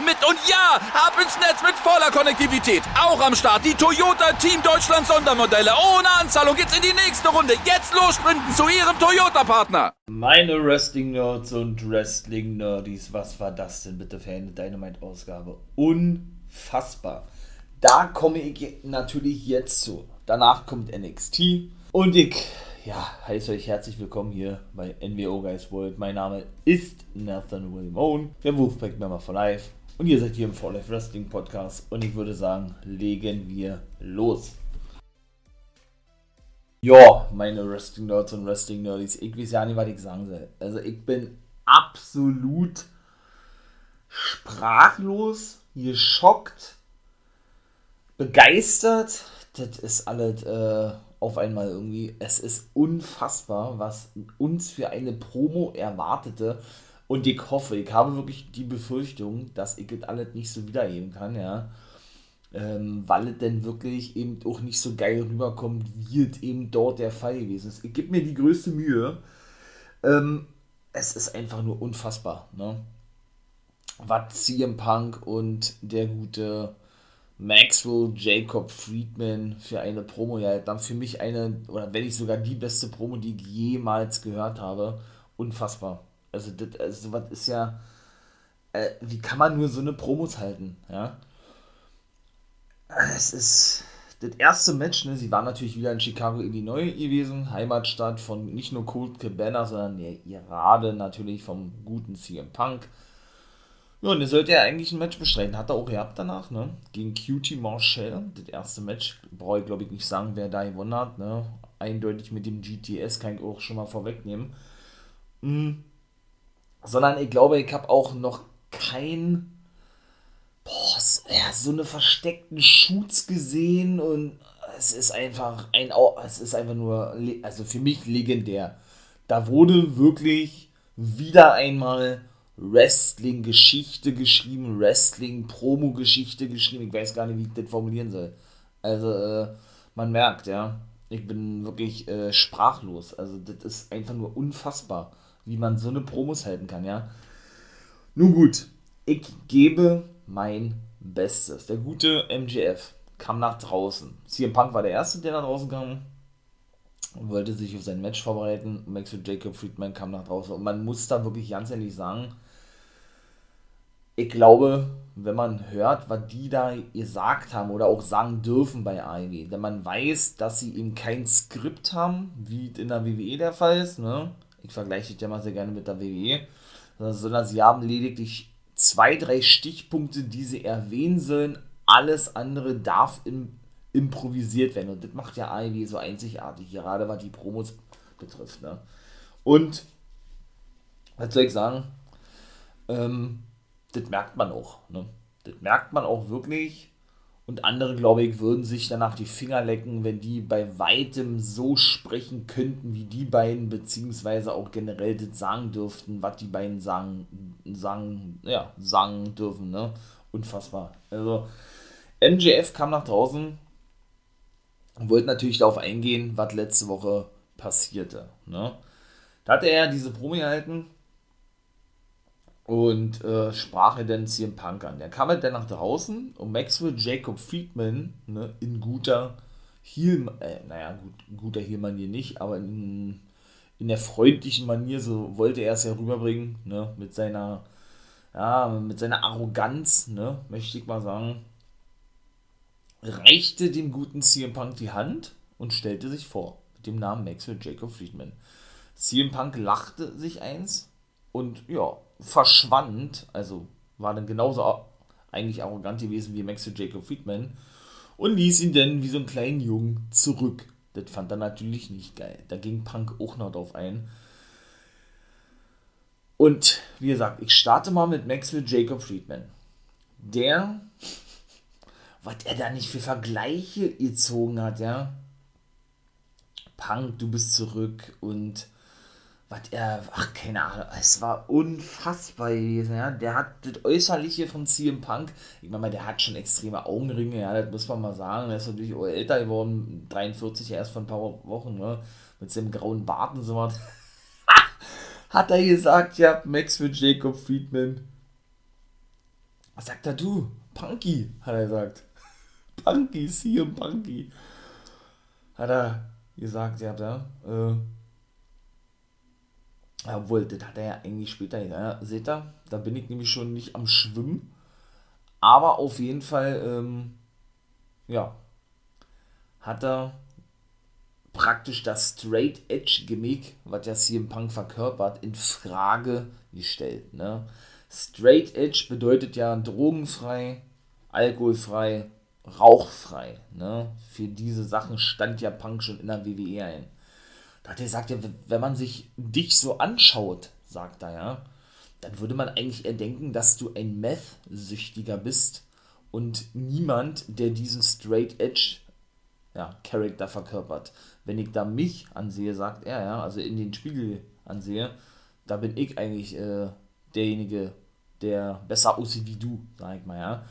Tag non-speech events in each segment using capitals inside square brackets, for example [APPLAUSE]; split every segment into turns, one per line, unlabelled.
mit. Und ja, ab ins Netz mit voller Konnektivität. Auch am Start die Toyota Team Deutschland Sondermodelle. Ohne Anzahlung geht's in die nächste Runde. Jetzt los sprinten zu ihrem Toyota-Partner.
Meine Wrestling-Nerds und Wrestling-Nerdies, was war das denn bitte für eine Dynamite-Ausgabe? Unfassbar. Da komme ich natürlich jetzt zu. Danach kommt NXT. Und ich, ja, heiße euch herzlich willkommen hier bei NWO Guys World. Mein Name ist Nathan William Owen, der Wolfpack Member for Life. Und ihr seid hier im For Life Wrestling Podcast. Und ich würde sagen, legen wir los. Ja, meine Wrestling Nerds und Wrestling Nerds. Ich weiß ja nicht, was ich sagen soll. Also, ich bin absolut sprachlos, geschockt begeistert. Das ist alles äh, auf einmal irgendwie. Es ist unfassbar, was uns für eine Promo erwartete. Und ich hoffe, ich habe wirklich die Befürchtung, dass ich das alles nicht so wiedergeben kann, ja. Ähm, weil es denn wirklich eben auch nicht so geil rüberkommt, wie es eben dort der Fall gewesen ist. Ich gebe mir die größte Mühe. Ähm, es ist einfach nur unfassbar, ne? Was CM Punk und der gute Maxwell Jacob Friedman für eine Promo ja dann für mich eine, oder wenn nicht sogar die beste Promo, die ich jemals gehört habe. Unfassbar. Also, das, also sowas ist ja. Äh, wie kann man nur so eine Promos halten? Ja. Es ist das erste Match, ne, sie waren natürlich wieder in Chicago, Illinois gewesen, Heimatstadt von nicht nur Colt Cabana, sondern ja, gerade natürlich vom guten CM Punk. Ja, und er sollte ja eigentlich ein Match bestreiten. Hat er auch gehabt danach, ne? Gegen QT Marshall. Das erste Match, brauche ich glaube ich nicht sagen, wer da gewonnen hat, ne? Eindeutig mit dem GTS, kann ich auch schon mal vorwegnehmen. Mhm. Sondern ich glaube, ich habe auch noch kein. Boah, ja, so eine versteckten Shoots gesehen und es ist einfach ein. Es ist einfach nur. Also für mich legendär. Da wurde wirklich wieder einmal Wrestling-Geschichte geschrieben, Wrestling-Promo-Geschichte geschrieben. Ich weiß gar nicht, wie ich das formulieren soll. Also, äh, man merkt, ja, ich bin wirklich äh, sprachlos. Also, das ist einfach nur unfassbar, wie man so eine Promos halten kann, ja. Nun gut, ich gebe mein Bestes. Der gute MGF kam nach draußen. CM Punk war der Erste, der nach draußen kam und wollte sich auf sein Match vorbereiten. Maxwell Jacob Friedman kam nach draußen. Und man muss da wirklich ganz ehrlich sagen, ich glaube, wenn man hört, was die da gesagt haben oder auch sagen dürfen bei AEW, denn man weiß, dass sie eben kein Skript haben, wie in der WWE der Fall ist, ne? Ich vergleiche das ja mal sehr gerne mit der WWE, sondern sie haben lediglich zwei, drei Stichpunkte, die sie erwähnen sollen. Alles andere darf im, improvisiert werden. Und das macht ja AEW so einzigartig, gerade was die Promos betrifft. Ne? Und, was soll ich sagen? Ähm, das merkt man auch. Ne? Das merkt man auch wirklich. Und andere, glaube ich, würden sich danach die Finger lecken, wenn die bei weitem so sprechen könnten wie die beiden, beziehungsweise auch generell das sagen dürften, was die beiden sagen, sagen, ja, sagen dürfen. Ne? Unfassbar. Also, MJF kam nach draußen und wollte natürlich darauf eingehen, was letzte Woche passierte. Ne? Da hatte er diese Promi gehalten, und äh, sprach er dann CM Punk an. Der kam halt dann nach draußen und Maxwell Jacob Friedman ne, in guter Heel, äh, naja, gut, guter Heel-Manier nicht, aber in, in der freundlichen Manier, so wollte er es ja rüberbringen, ne, mit seiner, ja, mit seiner Arroganz, ne, möchte ich mal sagen, reichte dem guten CM Punk die Hand und stellte sich vor, mit dem Namen Maxwell Jacob Friedman. CM Punk lachte sich eins und ja, verschwand, also war dann genauso eigentlich arrogant gewesen wie Maxwell Jacob Friedman und ließ ihn dann wie so einen kleinen Jungen zurück. Das fand er natürlich nicht geil. Da ging Punk auch noch drauf ein. Und wie gesagt, ich starte mal mit Maxwell Jacob Friedman. Der, was er da nicht für Vergleiche gezogen hat, ja. Punk, du bist zurück und was er, ach keine Ahnung, es war unfassbar gewesen, ja. Der hat das Äußerliche von CM Punk, ich meine, der hat schon extreme Augenringe, ja, das muss man mal sagen. Er ist natürlich auch älter geworden, 43 erst vor ein paar Wochen, ne, mit seinem grauen Bart und so was. [LAUGHS] hat er gesagt, ja, Max für Jacob Friedman. Was sagt er du? Punky, hat er gesagt. [LAUGHS] Punky, CM Punky. Hat er gesagt, ja, da, äh, obwohl, das hat er ja eigentlich später, ja, seht ihr, da bin ich nämlich schon nicht am Schwimmen. Aber auf jeden Fall, ähm, ja, hat er praktisch das Straight Edge Gimmick, was ja CM Punk verkörpert, in Frage gestellt. Ne? Straight Edge bedeutet ja drogenfrei, alkoholfrei, rauchfrei. Ne? Für diese Sachen stand ja Punk schon in der WWE ein. Da hat er gesagt, ja, wenn man sich dich so anschaut, sagt er ja, dann würde man eigentlich eher denken, dass du ein Meth-Süchtiger bist und niemand, der diesen Straight Edge ja, Charakter verkörpert. Wenn ich da mich ansehe, sagt er, ja, also in den Spiegel ansehe, da bin ich eigentlich äh, derjenige, der besser aussieht wie du, sag ich mal, ja.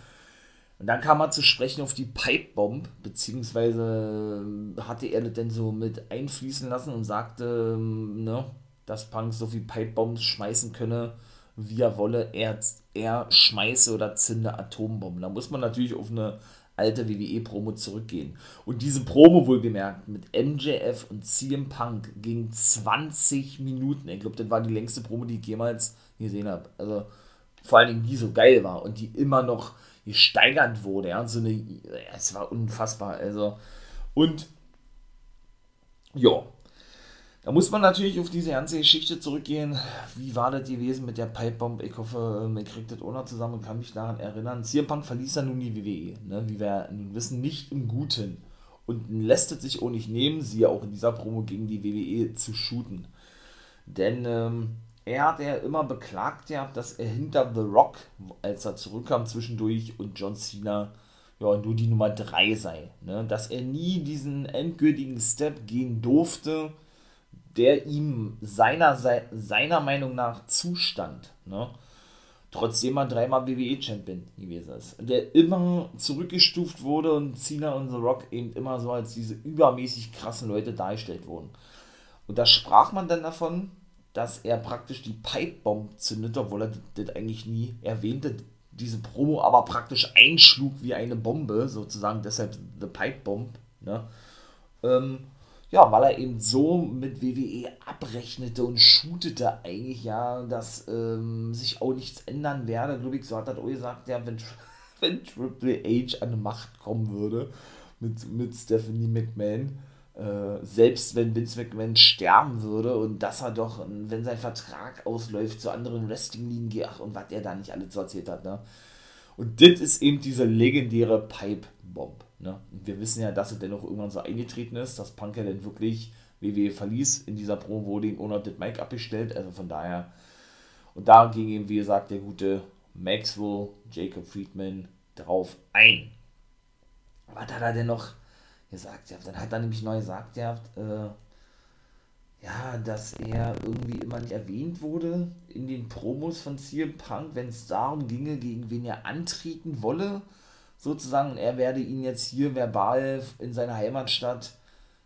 Und dann kam er zu sprechen auf die Pipebomb, beziehungsweise äh, hatte er das denn so mit einfließen lassen und sagte, ähm, ne, dass Punk so viel Pipebombs schmeißen könne, wie er wolle, er, er schmeiße oder zünde Atombomben. Da muss man natürlich auf eine alte WWE-Promo zurückgehen. Und diese Promo wohlgemerkt mit MJF und CM Punk ging 20 Minuten. Ich glaube, das war die längste Promo, die ich jemals gesehen habe. Also vor allen Dingen, die so geil war und die immer noch gesteigert wurde. Ja, so eine, es war unfassbar. Also, und ja, da muss man natürlich auf diese ganze Geschichte zurückgehen. Wie war das gewesen mit der Pipebomb? Ich hoffe, man kriegt das noch zusammen und kann mich daran erinnern. CM Punk verließ ja nun die WWE, ne? wie wir nun wissen, nicht im Guten. Und lässt es sich auch nicht nehmen, sie auch in dieser Promo gegen die WWE zu shooten. Denn ähm, er hat ja immer beklagt gehabt, dass er hinter The Rock, als er zurückkam zwischendurch und John Cena, ja, nur die Nummer 3 sei. Ne? Dass er nie diesen endgültigen Step gehen durfte, der ihm seiner, seiner Meinung nach zustand. Ne? Trotzdem er dreimal WWE-Champion gewesen ist. Der immer zurückgestuft wurde und Cena und The Rock eben immer so als diese übermäßig krassen Leute dargestellt wurden. Und da sprach man dann davon, dass er praktisch die Pipebomb zündet, obwohl er das eigentlich nie erwähnte, diese Promo aber praktisch einschlug wie eine Bombe, sozusagen, deshalb The Pipe Bomb, ne? Ähm, ja, weil er eben so mit WWE abrechnete und shootete eigentlich ja, dass ähm, sich auch nichts ändern werde. Glaube so hat er auch gesagt, ja, wenn, [LAUGHS] wenn Triple H an die Macht kommen würde mit, mit Stephanie McMahon, äh, selbst wenn Vince McMahon sterben würde und dass er doch, wenn sein Vertrag ausläuft, zu anderen Wrestling-Ligen geht, ach, und was er da nicht alles erzählt hat, ne? Und das ist eben diese legendäre Pipe-Bomb. Ne? Und wir wissen ja, dass er dennoch irgendwann so eingetreten ist, dass Punk ja dann wirklich WWE verließ. In dieser Promo wurde ihm ohne das Mike abgestellt, also von daher. Und da ging ihm, wie gesagt, der gute Maxwell, Jacob Friedman drauf ein. Was hat er denn noch gesagt, ja, dann hat er nämlich neu gesagt, ja, äh, ja, dass er irgendwie immer nicht erwähnt wurde in den Promos von CM Punk, wenn es darum ginge, gegen wen er antreten wolle, sozusagen, er werde ihn jetzt hier verbal in seiner Heimatstadt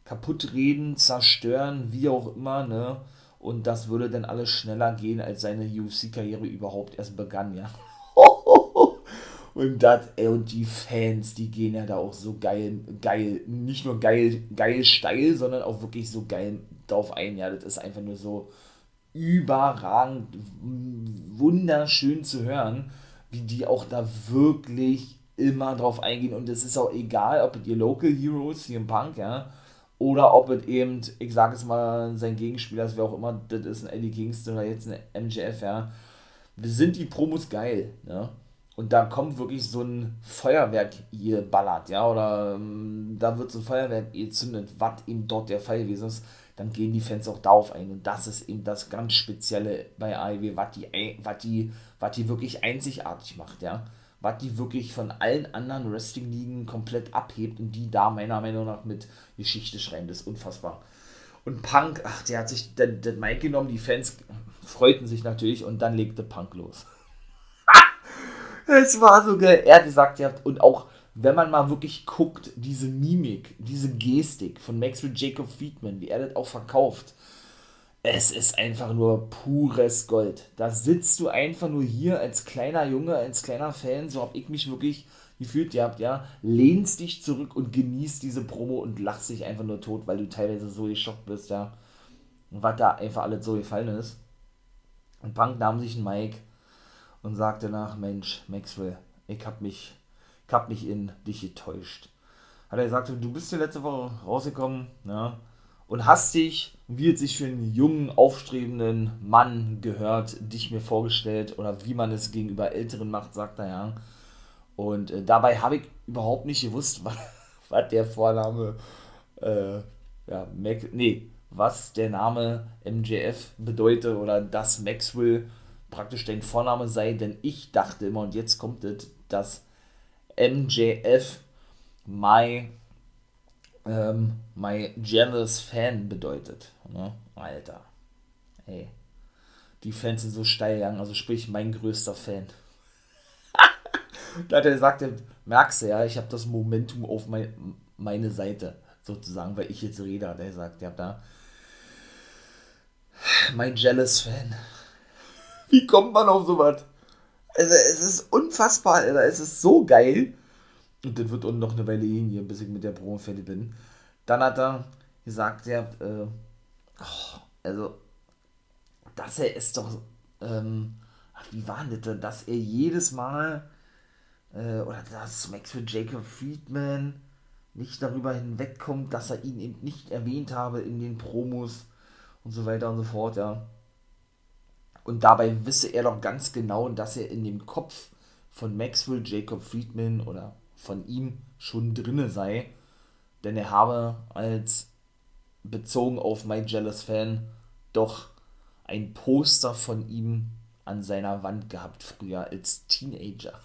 kaputt reden, zerstören, wie auch immer, ne? Und das würde dann alles schneller gehen, als seine UFC-Karriere überhaupt erst begann, ja. Und das, ey, und die Fans, die gehen ja da auch so geil, geil, nicht nur geil, geil steil, sondern auch wirklich so geil drauf ein. Ja, das ist einfach nur so überragend, wunderschön zu hören, wie die auch da wirklich immer drauf eingehen. Und es ist auch egal, ob es ihr Local Heroes hier im Punk, ja, oder ob es eben, ich sage es mal, sein Gegenspieler ist, wer auch immer, das ist ein Eddie Kingston oder jetzt ein MJF, ja. Sind die Promos geil, ne? Und da kommt wirklich so ein Feuerwerk geballert, ja, oder ähm, da wird so ein Feuerwerk gezündet, was eben dort der Fall gewesen ist. dann gehen die Fans auch darauf ein. Und das ist eben das ganz Spezielle bei AEW, was die, was die, was die wirklich einzigartig macht, ja. Was die wirklich von allen anderen Wrestling-Ligen komplett abhebt und die da meiner Meinung nach mit Geschichte schreiben. Das ist unfassbar. Und Punk, ach, der hat sich den, den Mike genommen, die Fans freuten sich natürlich und dann legte Punk los. Es war so geil. Er hat gesagt, ja, und auch wenn man mal wirklich guckt, diese Mimik, diese Gestik von Maxwell Jacob Friedman, wie er das auch verkauft, es ist einfach nur pures Gold. Da sitzt du einfach nur hier als kleiner Junge, als kleiner Fan, so habe ich mich wirklich gefühlt gehabt, ja, lehnst dich zurück und genießt diese Promo und lachst dich einfach nur tot, weil du teilweise so geschockt bist, ja. Und was da einfach alles so gefallen ist. Und Punk nahm sich einen Mike und sagte nach, Mensch, Maxwell, ich hab mich ich habe mich in dich getäuscht. Hat er gesagt, du bist die letzte Woche rausgekommen, ja, und hast dich, wie es sich für einen jungen, aufstrebenden Mann gehört, dich mir vorgestellt oder wie man es gegenüber Älteren macht, sagt er ja. Und äh, dabei habe ich überhaupt nicht gewusst, [LAUGHS] was, was der Vorname, äh, ja, Mac, nee, was der Name MJF bedeutet oder dass Maxwell praktisch dein Vorname sei, denn ich dachte immer, und jetzt kommt es, dass MJF my, ähm, my jealous fan bedeutet. Ne? Alter. Ey. Die Fans sind so steil gegangen, also sprich mein größter Fan. [LAUGHS] da hat er gesagt, merkst du ja, ich habe das Momentum auf mein, meine Seite, sozusagen, weil ich jetzt rede, hat er gesagt, ja, da. Mein jealous Fan. Wie kommt man auf sowas? Also, es ist unfassbar, Alter. Es ist so geil. Und das wird auch noch eine Weile gehen hier, bis ich mit der Promo fertig bin. Dann hat er gesagt, er, äh, oh, also, dass er ist doch, ähm, ach, wie war denn das, dass er jedes Mal, äh, oder dass Max für Jacob Friedman nicht darüber hinwegkommt, dass er ihn eben nicht erwähnt habe in den Promos und so weiter und so fort, ja. Und dabei wisse er doch ganz genau, dass er in dem Kopf von Maxwell Jacob Friedman oder von ihm schon drinne sei. Denn er habe als bezogen auf My Jealous Fan doch ein Poster von ihm an seiner Wand gehabt, früher als Teenager.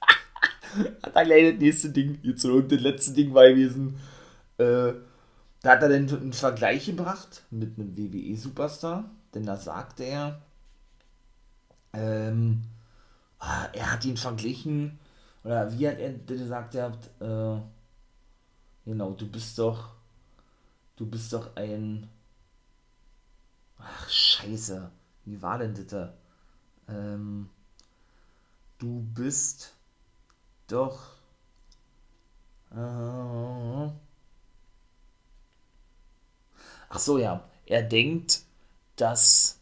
[LAUGHS] hat er gleich das nächste Ding, jetzt und das letzte Ding war gewesen. Äh, da hat er dann einen Vergleich gebracht mit einem WWE-Superstar, denn da sagte er, ähm, ah, er hat ihn verglichen, oder wie hat er gesagt, er hat, äh, genau, du bist doch, du bist doch ein, ach, scheiße, wie war denn das? Ähm, du bist doch, äh, ach so, ja, er denkt, dass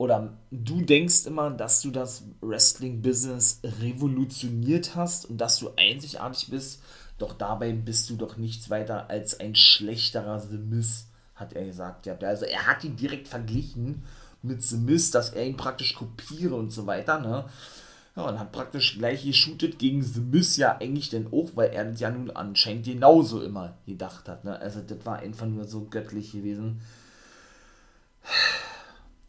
oder du denkst immer, dass du das Wrestling-Business revolutioniert hast und dass du einzigartig bist, doch dabei bist du doch nichts weiter als ein schlechterer The Miz, hat er gesagt. Also er hat ihn direkt verglichen mit The Miz, dass er ihn praktisch kopiere und so weiter, ne? Ja, und hat praktisch gleich geshootet gegen The Miz ja eigentlich denn auch, weil er das ja nun anscheinend genauso immer gedacht hat, ne? Also das war einfach nur so göttlich gewesen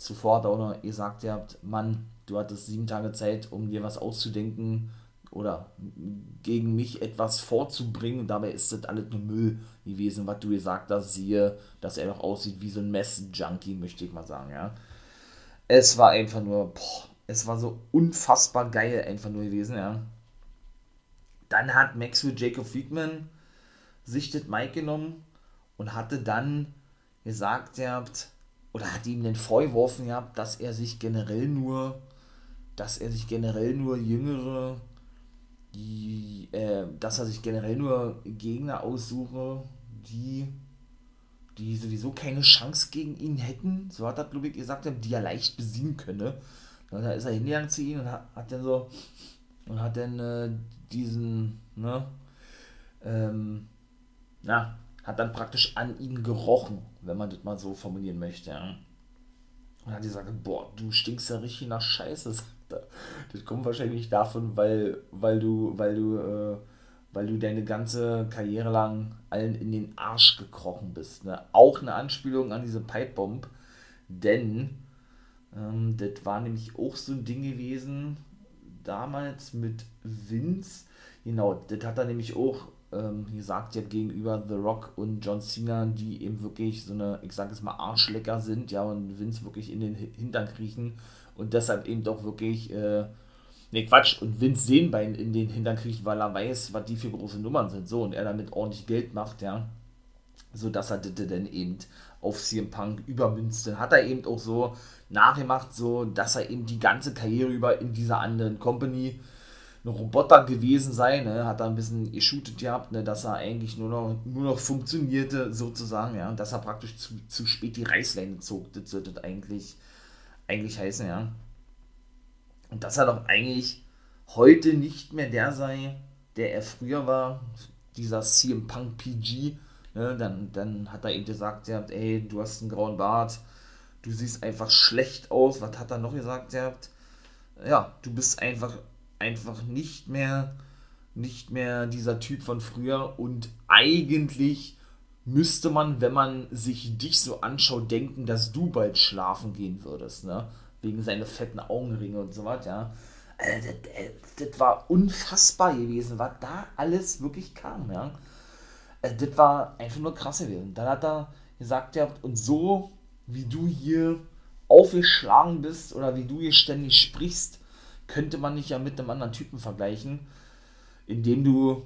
zuvor er auch noch gesagt, ihr habt, Mann, du hattest sieben Tage Zeit, um dir was auszudenken oder gegen mich etwas vorzubringen. Dabei ist das alles nur Müll gewesen, was du gesagt hast. Siehe, dass er doch aussieht wie so ein Mess-Junkie, möchte ich mal sagen, ja. Es war einfach nur, boah, es war so unfassbar geil einfach nur gewesen, ja. Dann hat Maxwell Jacob Friedman sich das Mike genommen und hatte dann gesagt, ihr habt, oder hat ihm den vorgeworfen gehabt, dass er sich generell nur, dass er sich generell nur jüngere, die, äh, dass er sich generell nur Gegner aussuche, die, die sowieso keine Chance gegen ihn hätten, so hat er, glaube ich, gesagt, die er leicht besiegen könne. Dann ist er hingegangen zu ihm und hat, hat dann so, und hat dann äh, diesen, ne, ähm, na, hat dann praktisch an ihn gerochen, wenn man das mal so formulieren möchte. Ja. Und hat gesagt, boah, du stinkst ja richtig nach Scheiße, sagt er. Das kommt wahrscheinlich davon, weil, weil du, weil du, äh, weil du deine ganze Karriere lang allen in den Arsch gekrochen bist. Ne? Auch eine Anspielung an diese Pipebomb, denn ähm, das war nämlich auch so ein Ding gewesen, damals mit Vince. Genau, das hat er nämlich auch ähm, gesagt, ja, gegenüber The Rock und John Cena, die eben wirklich so eine, ich sag es mal, Arschlecker sind, ja, und Vince wirklich in den Hintern kriechen und deshalb eben doch wirklich, äh, ne Quatsch, und Vince Sehnbein in den Hintern kriegt, weil er weiß, was die für große Nummern sind, so, und er damit ordentlich Geld macht, ja, so dass er das dann eben auf CM Punk übermünzte. Hat er eben auch so nachgemacht, so dass er eben die ganze Karriere über in dieser anderen Company ein Roboter gewesen sei, ne, hat er ein bisschen geshootet gehabt, ne, dass er eigentlich nur noch, nur noch funktionierte, sozusagen, ja, und dass er praktisch zu, zu spät die Reißleine zog, das sollte eigentlich, eigentlich heißen, ja. Und dass er doch eigentlich heute nicht mehr der sei, der er früher war, dieser CM Punk PG, ne, dann, dann hat er eben gesagt, ja, ey, du hast einen grauen Bart, du siehst einfach schlecht aus, was hat er noch gesagt, ja, ja, du bist einfach einfach nicht mehr, nicht mehr dieser Typ von früher und eigentlich müsste man, wenn man sich dich so anschaut, denken, dass du bald schlafen gehen würdest, ne? Wegen seiner fetten Augenringe und so was, ja. Äh, das, das, das, war unfassbar gewesen, was da alles wirklich kam, ja. Äh, das war einfach nur krass gewesen. Dann hat er gesagt, ja, und so wie du hier aufgeschlagen bist oder wie du hier ständig sprichst, könnte man nicht ja mit einem anderen Typen vergleichen, indem du,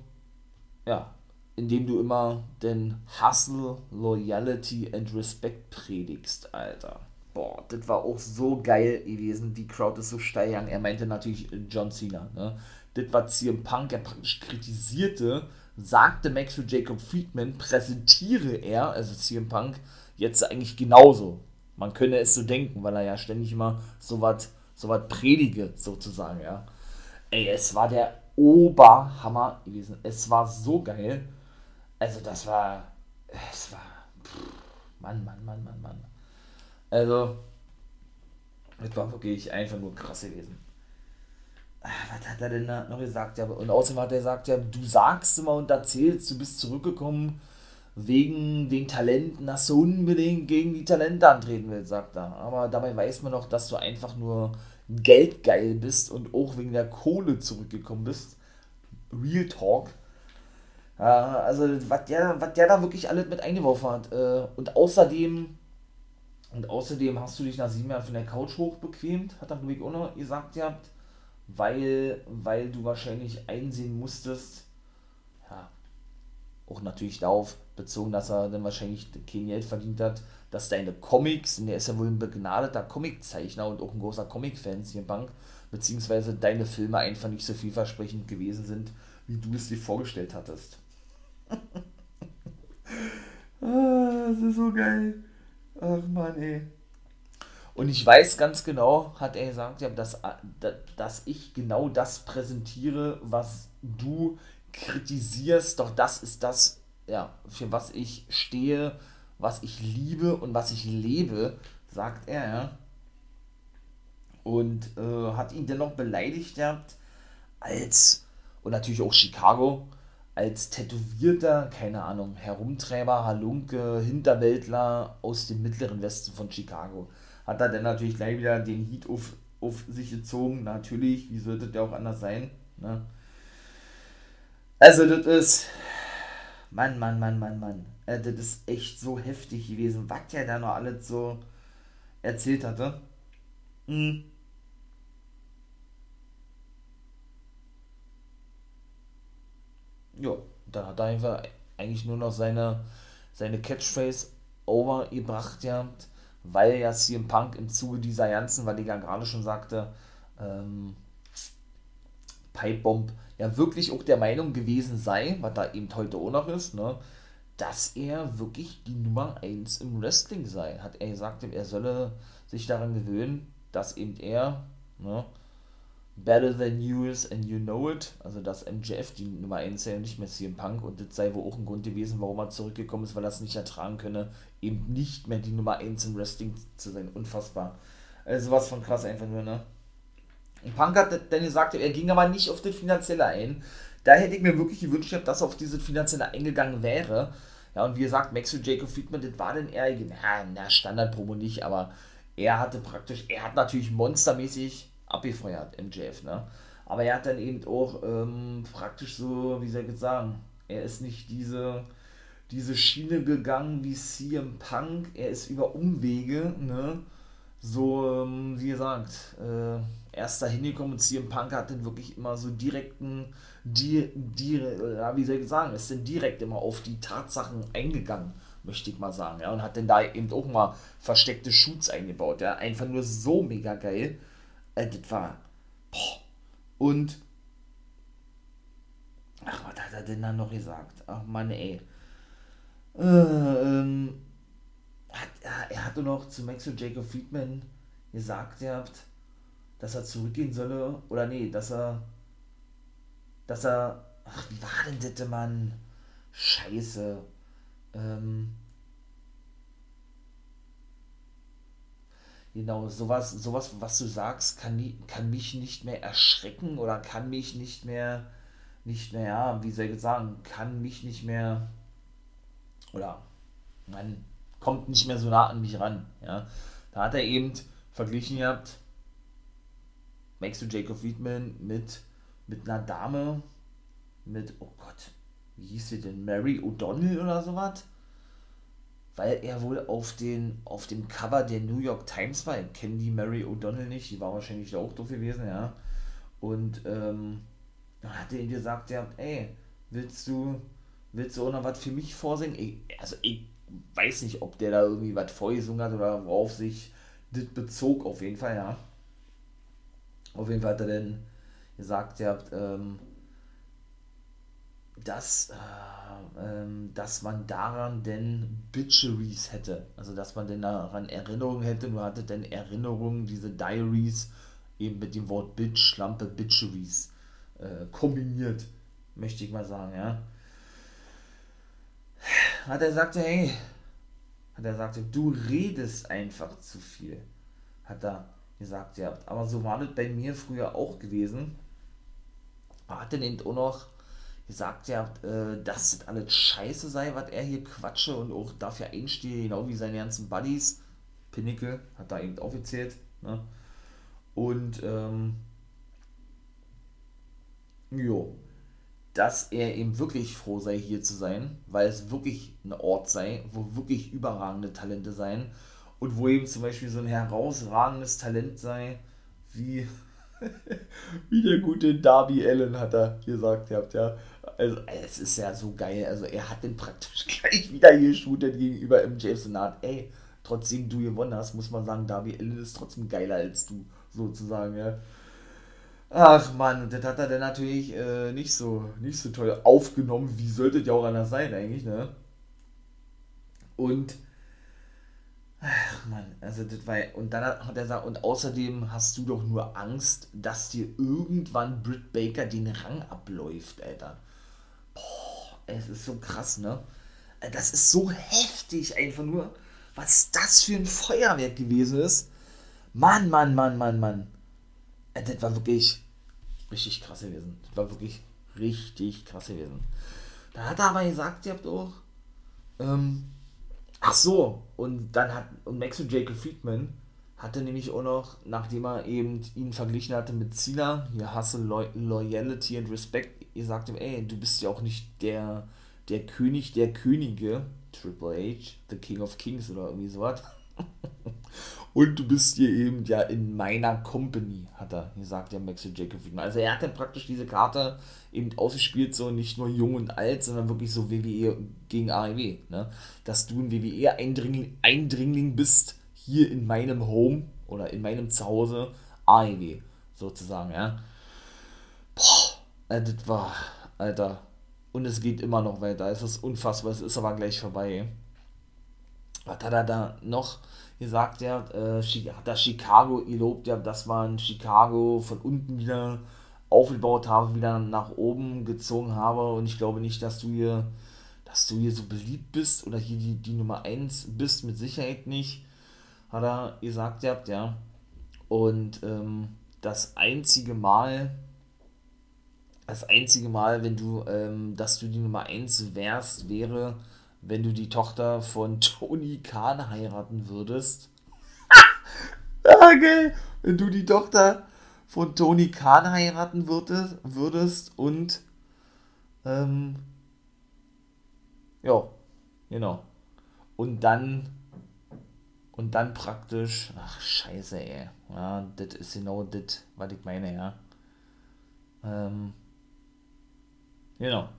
ja, indem du immer den Hustle, Loyalty and Respect predigst, Alter. Boah, das war auch so geil gewesen. Die Crowd ist so steil gegangen. Er meinte natürlich John Cena. Ne? Das war CM Punk, er praktisch kritisierte, sagte Max für Jacob Friedman, präsentiere er, also CM Punk, jetzt eigentlich genauso. Man könne es so denken, weil er ja ständig immer so was so was predige, sozusagen, ja. Ey, es war der Oberhammer gewesen. Es war so geil. Also, das war. Es war. Pff, Mann, Mann, Mann, Mann, Mann. Also, das war wirklich einfach nur krass gewesen. Ah, was hat er denn da noch gesagt? Ja, und außerdem hat er gesagt, ja, du sagst immer und erzählst, du bist zurückgekommen wegen den Talenten, dass du unbedingt gegen die Talente antreten willst, sagt er. Aber dabei weiß man doch, dass du einfach nur geldgeil bist und auch wegen der Kohle zurückgekommen bist. Real Talk. Äh, also, was der, was der da wirklich alles mit eingeworfen hat. Äh, und außerdem, und außerdem hast du dich nach sieben Jahren von der Couch hochbequemt, hat er, glaube ich, auch noch gesagt gehabt, weil, weil du wahrscheinlich einsehen musstest, ja, auch natürlich darauf bezogen, dass er dann wahrscheinlich kein Geld verdient hat, dass deine Comics, und er ist ja wohl ein begnadeter Comiczeichner und auch ein großer Comic-Fan hier in Bank, beziehungsweise deine Filme einfach nicht so vielversprechend gewesen sind, wie du es dir vorgestellt hattest. [LAUGHS] ah, das ist so geil. Ach man, ey. Und ich weiß ganz genau, hat er gesagt, ja, dass, dass ich genau das präsentiere, was du kritisierst, doch das ist das, ja, für was ich stehe, was ich liebe und was ich lebe, sagt er, ja. Und äh, hat ihn dennoch beleidigt gehabt, als, und natürlich auch Chicago, als tätowierter, keine Ahnung, Herumtreiber, Halunke, Hinterwäldler aus dem mittleren Westen von Chicago. Hat er dann natürlich gleich wieder den Heat auf, auf sich gezogen, natürlich, wie sollte der auch anders sein, ne? Also, das ist. Mann, Mann, Mann, Mann, Mann. Äh, das ist echt so heftig gewesen, was der da noch alles so erzählt hatte. Mhm. Ja, da hat er einfach eigentlich nur noch seine, seine Catchphrase overgebracht, ja, weil ja CM Punk im Zuge dieser ganzen, weil ich ja gerade schon sagte, ähm, Pipebomb ja wirklich auch der Meinung gewesen sei, was da eben heute auch noch ist, ne, dass er wirklich die Nummer 1 im Wrestling sei. Hat er gesagt, er solle sich daran gewöhnen, dass eben er, ne, better than you is and you know it, also dass MJF die Nummer 1 sei und nicht mehr CM Punk und das sei wohl auch ein Grund gewesen, warum er zurückgekommen ist, weil er es nicht ertragen könne, eben nicht mehr die Nummer 1 im Wrestling zu sein. Unfassbar. Also was von krass einfach nur, ne? Und Punk hat dann gesagt, er ging aber nicht auf das Finanzielle ein, da hätte ich mir wirklich gewünscht, dass auf diese finanzielle eingegangen wäre. Ja, und wie gesagt, Maxwell Jacob Friedman, das war denn eher, na, na Standard-Promo nicht, aber er hatte praktisch, er hat natürlich monstermäßig abgefeuert, MJF, ne? Aber er hat dann eben auch ähm, praktisch so, wie soll ich jetzt sagen, er ist nicht diese, diese Schiene gegangen wie CM Punk, er ist über Umwege, ne? So, ähm, wie gesagt, äh, erst dahin gekommen und CM Punk hat dann wirklich immer so direkten, die, die, ja, wie soll ich sagen, ist dann direkt immer auf die Tatsachen eingegangen, möchte ich mal sagen, ja, und hat dann da eben auch mal versteckte Shoots eingebaut, ja, einfach nur so mega geil, äh, das war, boah, und, ach, was hat er denn dann noch gesagt, ach Mann, ey, äh, ähm, hat, er, er hatte noch zu Max und Jacob Friedman gesagt, ihr habt, dass er zurückgehen solle, oder nee, dass er, dass er, ach, wie war denn das, Mann? Scheiße. Ähm, genau, sowas, sowas, was du sagst, kann, kann mich nicht mehr erschrecken oder kann mich nicht mehr, nicht mehr, ja, wie soll ich sagen, kann mich nicht mehr, oder, man kommt nicht mehr so nah an mich ran, ja. Da hat er eben verglichen gehabt, Max und Jacob Friedman mit, mit einer Dame, mit, oh Gott, wie hieß sie denn, Mary O'Donnell oder sowas? Weil er wohl auf, den, auf dem Cover der New York Times war. Ich kenne die Mary O'Donnell nicht, die war wahrscheinlich da auch doof gewesen, ja. Und ähm, dann hat er ihm gesagt, ja, ey, willst du, willst du auch noch was für mich vorsingen? Ich, also ich weiß nicht, ob der da irgendwie was vorgesungen hat oder worauf sich das bezog, auf jeden Fall, ja. Auf jeden Fall hat er dann gesagt, ihr habt, ähm, dass, äh, ähm, dass man daran denn Bitcheries hätte. Also dass man denn daran Erinnerungen hätte, nur hatte denn Erinnerungen, diese Diaries eben mit dem Wort Bitch, Schlampe, Bitcheries äh, kombiniert, möchte ich mal sagen, ja. Hat er gesagt, hey, hat er gesagt, du redest einfach zu viel. Hat er gesagt, ja. Aber so war das bei mir früher auch gewesen. Er hat dann eben auch noch gesagt, ja, äh, dass das alles scheiße sei, was er hier quatsche und auch dafür einstehe, genau wie seine ganzen Buddies. Pinnacle hat da eben aufgezählt. Ne? Und, ähm, jo, dass er eben wirklich froh sei, hier zu sein, weil es wirklich ein Ort sei, wo wirklich überragende Talente seien und wo eben zum Beispiel so ein herausragendes Talent sei, wie, [LAUGHS] wie der gute Darby Allen hat er gesagt, habt, ja. Also, es ist ja so geil. Also, er hat den praktisch [LAUGHS] gleich wieder geshootet gegenüber James Senat. Ey, trotzdem du gewonnen hast, muss man sagen, Darby Allen ist trotzdem geiler als du, sozusagen, ja. Ach man, das hat er dann natürlich äh, nicht, so, nicht so toll aufgenommen. Wie sollte ja auch anders sein, eigentlich, ne? Und Ach man, also das war und dann hat er gesagt, und außerdem hast du doch nur Angst, dass dir irgendwann Britt Baker den Rang abläuft, Alter. Boah, es ist so krass, ne? Äh, das ist so heftig, einfach nur, was das für ein Feuerwerk gewesen ist. Mann, Mann, Mann, Mann, Mann. Äh, das war wirklich richtig krass gewesen. Das war wirklich richtig krass gewesen. Da hat er aber gesagt, ihr habt auch, ähm, Ach so, und dann hat, und Max und Jacob Friedman hatte nämlich auch noch, nachdem er eben ihn verglichen hatte mit Cena, hier Hustle, Loy Loyalty und Respect, ihr sagt ihm, ey, du bist ja auch nicht der, der König der Könige, Triple H, The King of Kings oder irgendwie sowas. [LAUGHS] Und du bist hier eben ja in meiner Company, hat er gesagt, der Max Jacob Friedman. Also er hat dann praktisch diese Karte eben ausgespielt, so nicht nur jung und alt, sondern wirklich so WWE gegen AEW. Ne? Dass du ein WWE-Eindringling Eindringling bist, hier in meinem Home oder in meinem Zuhause, AEW, sozusagen, ja. Boah, äh, das war, Alter. Und es geht immer noch weiter. Es ist unfassbar, es ist aber gleich vorbei. Was hat er da noch? Gesagt, ja, äh, hat das Chicago gelobt, ja, dass man Chicago von unten wieder aufgebaut habe, wieder nach oben gezogen habe und ich glaube nicht, dass du hier, dass du hier so beliebt bist oder hier die, die Nummer 1 bist, mit Sicherheit nicht, hat er gesagt, ja, ja. Und ähm, das einzige Mal, das einzige Mal, wenn du, ähm, dass du die Nummer 1 wärst, wäre, wenn du die Tochter von [LAUGHS] Tony Khan heiraten würdest. [LAUGHS] ah, geil. Wenn du die Tochter von Tony Khan heiraten würdest, würdest und ähm, ja, genau. Und dann und dann praktisch, ach scheiße, ey. Ja, das ist genau das, was ich meine, ja. Ähm, genau.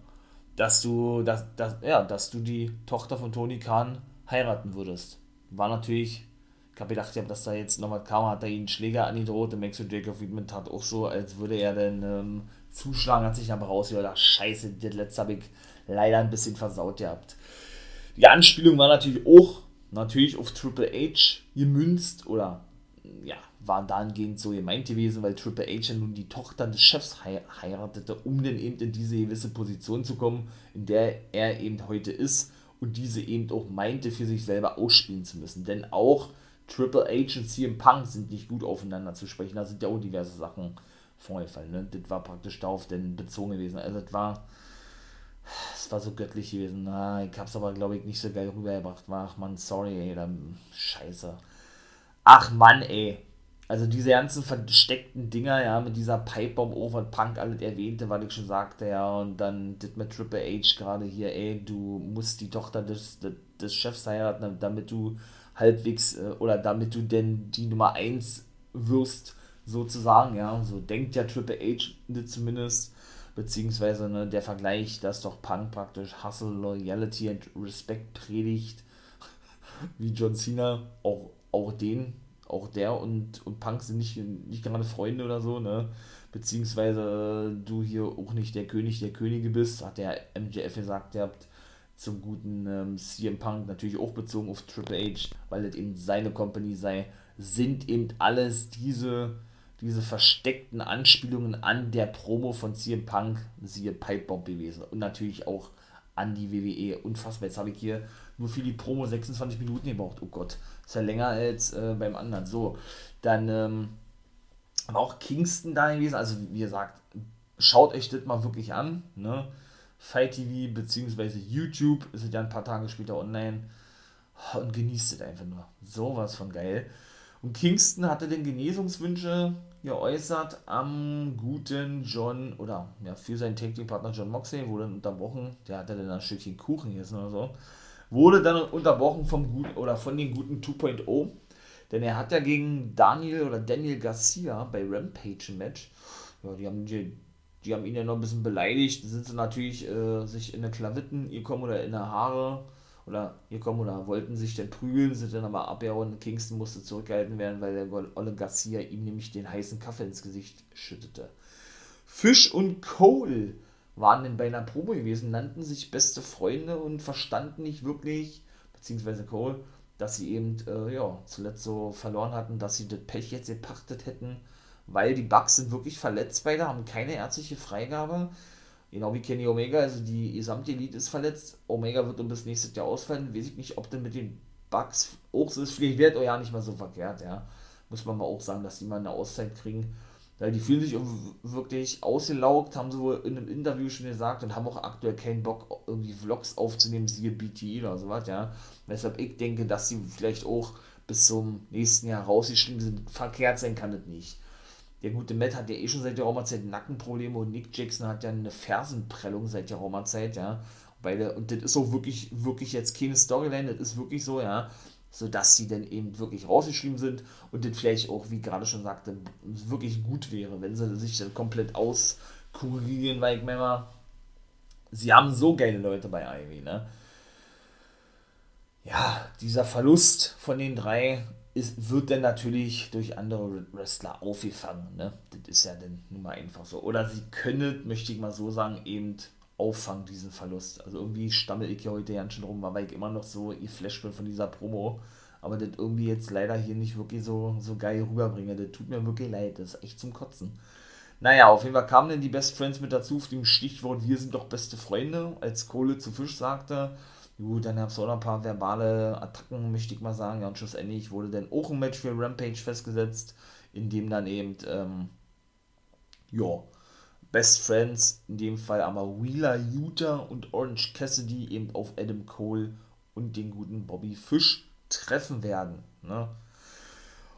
Dass du, dass, dass, ja, dass du die Tochter von Tony Khan heiraten würdest. War natürlich, ich habe gedacht, dass da jetzt nochmal kam, hat er ihn Schläger angedroht. Der Max und Jacob Friedman tat auch so, als würde er dann ähm, zuschlagen, hat sich aber rausgehört, scheiße, das letzte habe ich leider ein bisschen versaut gehabt. Die Anspielung war natürlich auch natürlich auf Triple H gemünzt oder ja, war dahingehend so gemeint gewesen, weil Triple H ja nun die Tochter des Chefs heiratete, um dann eben in diese gewisse Position zu kommen, in der er eben heute ist und diese eben auch meinte, für sich selber ausspielen zu müssen. Denn auch Triple H und CM Punk sind nicht gut aufeinander zu sprechen. Da sind ja auch diverse Sachen vorgefallen. Ne? Das war praktisch darauf denn bezogen gewesen. Also das war es war so göttlich gewesen. Na, ich hab's aber, glaube ich, nicht so geil rübergebracht. Ach man, sorry, ey, dann scheiße. Ach Mann, ey. Also diese ganzen versteckten Dinger, ja, mit dieser Pipebomb over Punk, alles erwähnte, was ich schon sagte, ja, und dann das mit Triple H gerade hier, ey, du musst die Tochter des, des, des Chefs heiraten, damit du halbwegs, äh, oder damit du denn die Nummer 1 wirst, sozusagen, ja, so denkt ja Triple H zumindest, beziehungsweise ne, der Vergleich, dass doch Punk praktisch Hustle, Loyalty und Respect predigt, [LAUGHS] wie John Cena, auch, auch den, auch der und, und Punk sind nicht, nicht gerade Freunde oder so, ne, beziehungsweise du hier auch nicht der König der Könige bist, hat der MJF gesagt, ihr habt zum guten ähm, CM Punk natürlich auch bezogen auf Triple H, weil das eben seine Company sei, sind eben alles diese diese versteckten Anspielungen an der Promo von CM Punk, siehe Pipebomb gewesen. Und natürlich auch an die WWE. Unfassbar. Jetzt habe ich hier nur für die Promo 26 Minuten gebraucht. Oh Gott, ist ja länger als äh, beim anderen. So, dann ähm, war auch Kingston da gewesen. Also, wie gesagt, schaut euch das mal wirklich an. Ne? Fight TV bzw. YouTube ist ja ein paar Tage später online. Und genießt es einfach nur. Sowas von geil. Und Kingston hatte den Genesungswünsche geäußert am guten John, oder ja, für seinen Tag-Team-Partner John Moxley, wurde dann unterbrochen, der hatte dann ein Stückchen Kuchen gegessen oder so, wurde dann unterbrochen vom guten, oder von den guten 2.0, denn er hat ja gegen Daniel oder Daniel Garcia bei Rampage ein Match, ja, die haben, die, die haben ihn ja noch ein bisschen beleidigt, sind sie natürlich äh, sich in der Klavitten gekommen oder in der Haare oder gekommen oder wollten sich dann prügeln, sind dann aber abgehauen. Kingston musste zurückgehalten werden, weil der Olle Garcia ihm nämlich den heißen Kaffee ins Gesicht schüttete. Fish und Cole waren dann bei einer Probe gewesen, nannten sich beste Freunde und verstanden nicht wirklich, beziehungsweise Cole, dass sie eben äh, ja, zuletzt so verloren hatten, dass sie das Pech jetzt gepachtet hätten, weil die Bugs sind wirklich verletzt beide, haben keine ärztliche Freigabe. Genau wie Kenny Omega, also die gesamte Elite ist verletzt. Omega wird um bis nächstes Jahr ausfallen. Weiß ich nicht, ob denn mit den Bugs auch so ist. Vielleicht wird ja nicht mal so verkehrt, ja. Muss man mal auch sagen, dass die mal eine Auszeit kriegen. Weil die fühlen sich wirklich ausgelaugt, haben sie wohl in einem Interview schon gesagt und haben auch aktuell keinen Bock, irgendwie Vlogs aufzunehmen, siehe BTE oder sowas, ja. Weshalb ich denke, dass sie vielleicht auch bis zum nächsten Jahr rausgeschrieben sind. Verkehrt sein kann das nicht. Der gute Matt hat ja eh schon seit der Raumerzeit Nackenprobleme und Nick Jackson hat ja eine Fersenprellung seit der Raumerzeit, ja. Beide, und das ist auch wirklich, wirklich jetzt keine Storyline, das ist wirklich so, ja, sodass sie dann eben wirklich rausgeschrieben sind und das vielleicht auch, wie gerade schon sagte, wirklich gut wäre, wenn sie sich dann komplett auskurieren, weil ich meine mal, sie haben so geile Leute bei Ivy, ne? Ja, dieser Verlust von den drei ist, wird dann natürlich durch andere Wrestler aufgefangen. Ne? Das ist ja dann nun mal einfach so. Oder sie können, möchte ich mal so sagen, eben auffangen, diesen Verlust. Also irgendwie stammel ich ja heute ganz schön rum, weil ich immer noch so geflasht bin von dieser Promo. Aber das irgendwie jetzt leider hier nicht wirklich so, so geil rüberbringe. Das tut mir wirklich leid. Das ist echt zum Kotzen. Naja, auf jeden Fall kamen dann die Best Friends mit dazu, auf dem Stichwort Wir sind doch beste Freunde, als Kohle zu Fisch sagte. Gut, dann gab es auch noch ein paar verbale Attacken, möchte ich mal sagen. Ja, und schlussendlich wurde dann auch ein Match für Rampage festgesetzt, in dem dann eben, ähm, ja, Best Friends, in dem Fall aber Wheeler Utah und Orange Cassidy eben auf Adam Cole und den guten Bobby Fish treffen werden. Ne?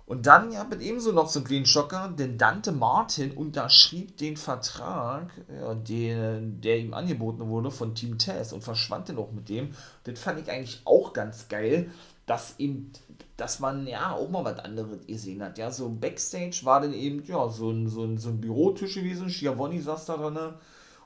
Und dann ja mit ebenso noch so einen kleinen Schocker, denn Dante Martin unterschrieb den Vertrag, ja, den, der ihm angeboten wurde von Team Tess und verschwand dann auch mit dem. Das fand ich eigentlich auch ganz geil, dass eben, dass man ja auch mal was anderes gesehen hat. Ja, so Backstage war dann eben, ja, so ein, so ein, so ein Bürotisch gewesen, Schiavoni saß da dran, ne?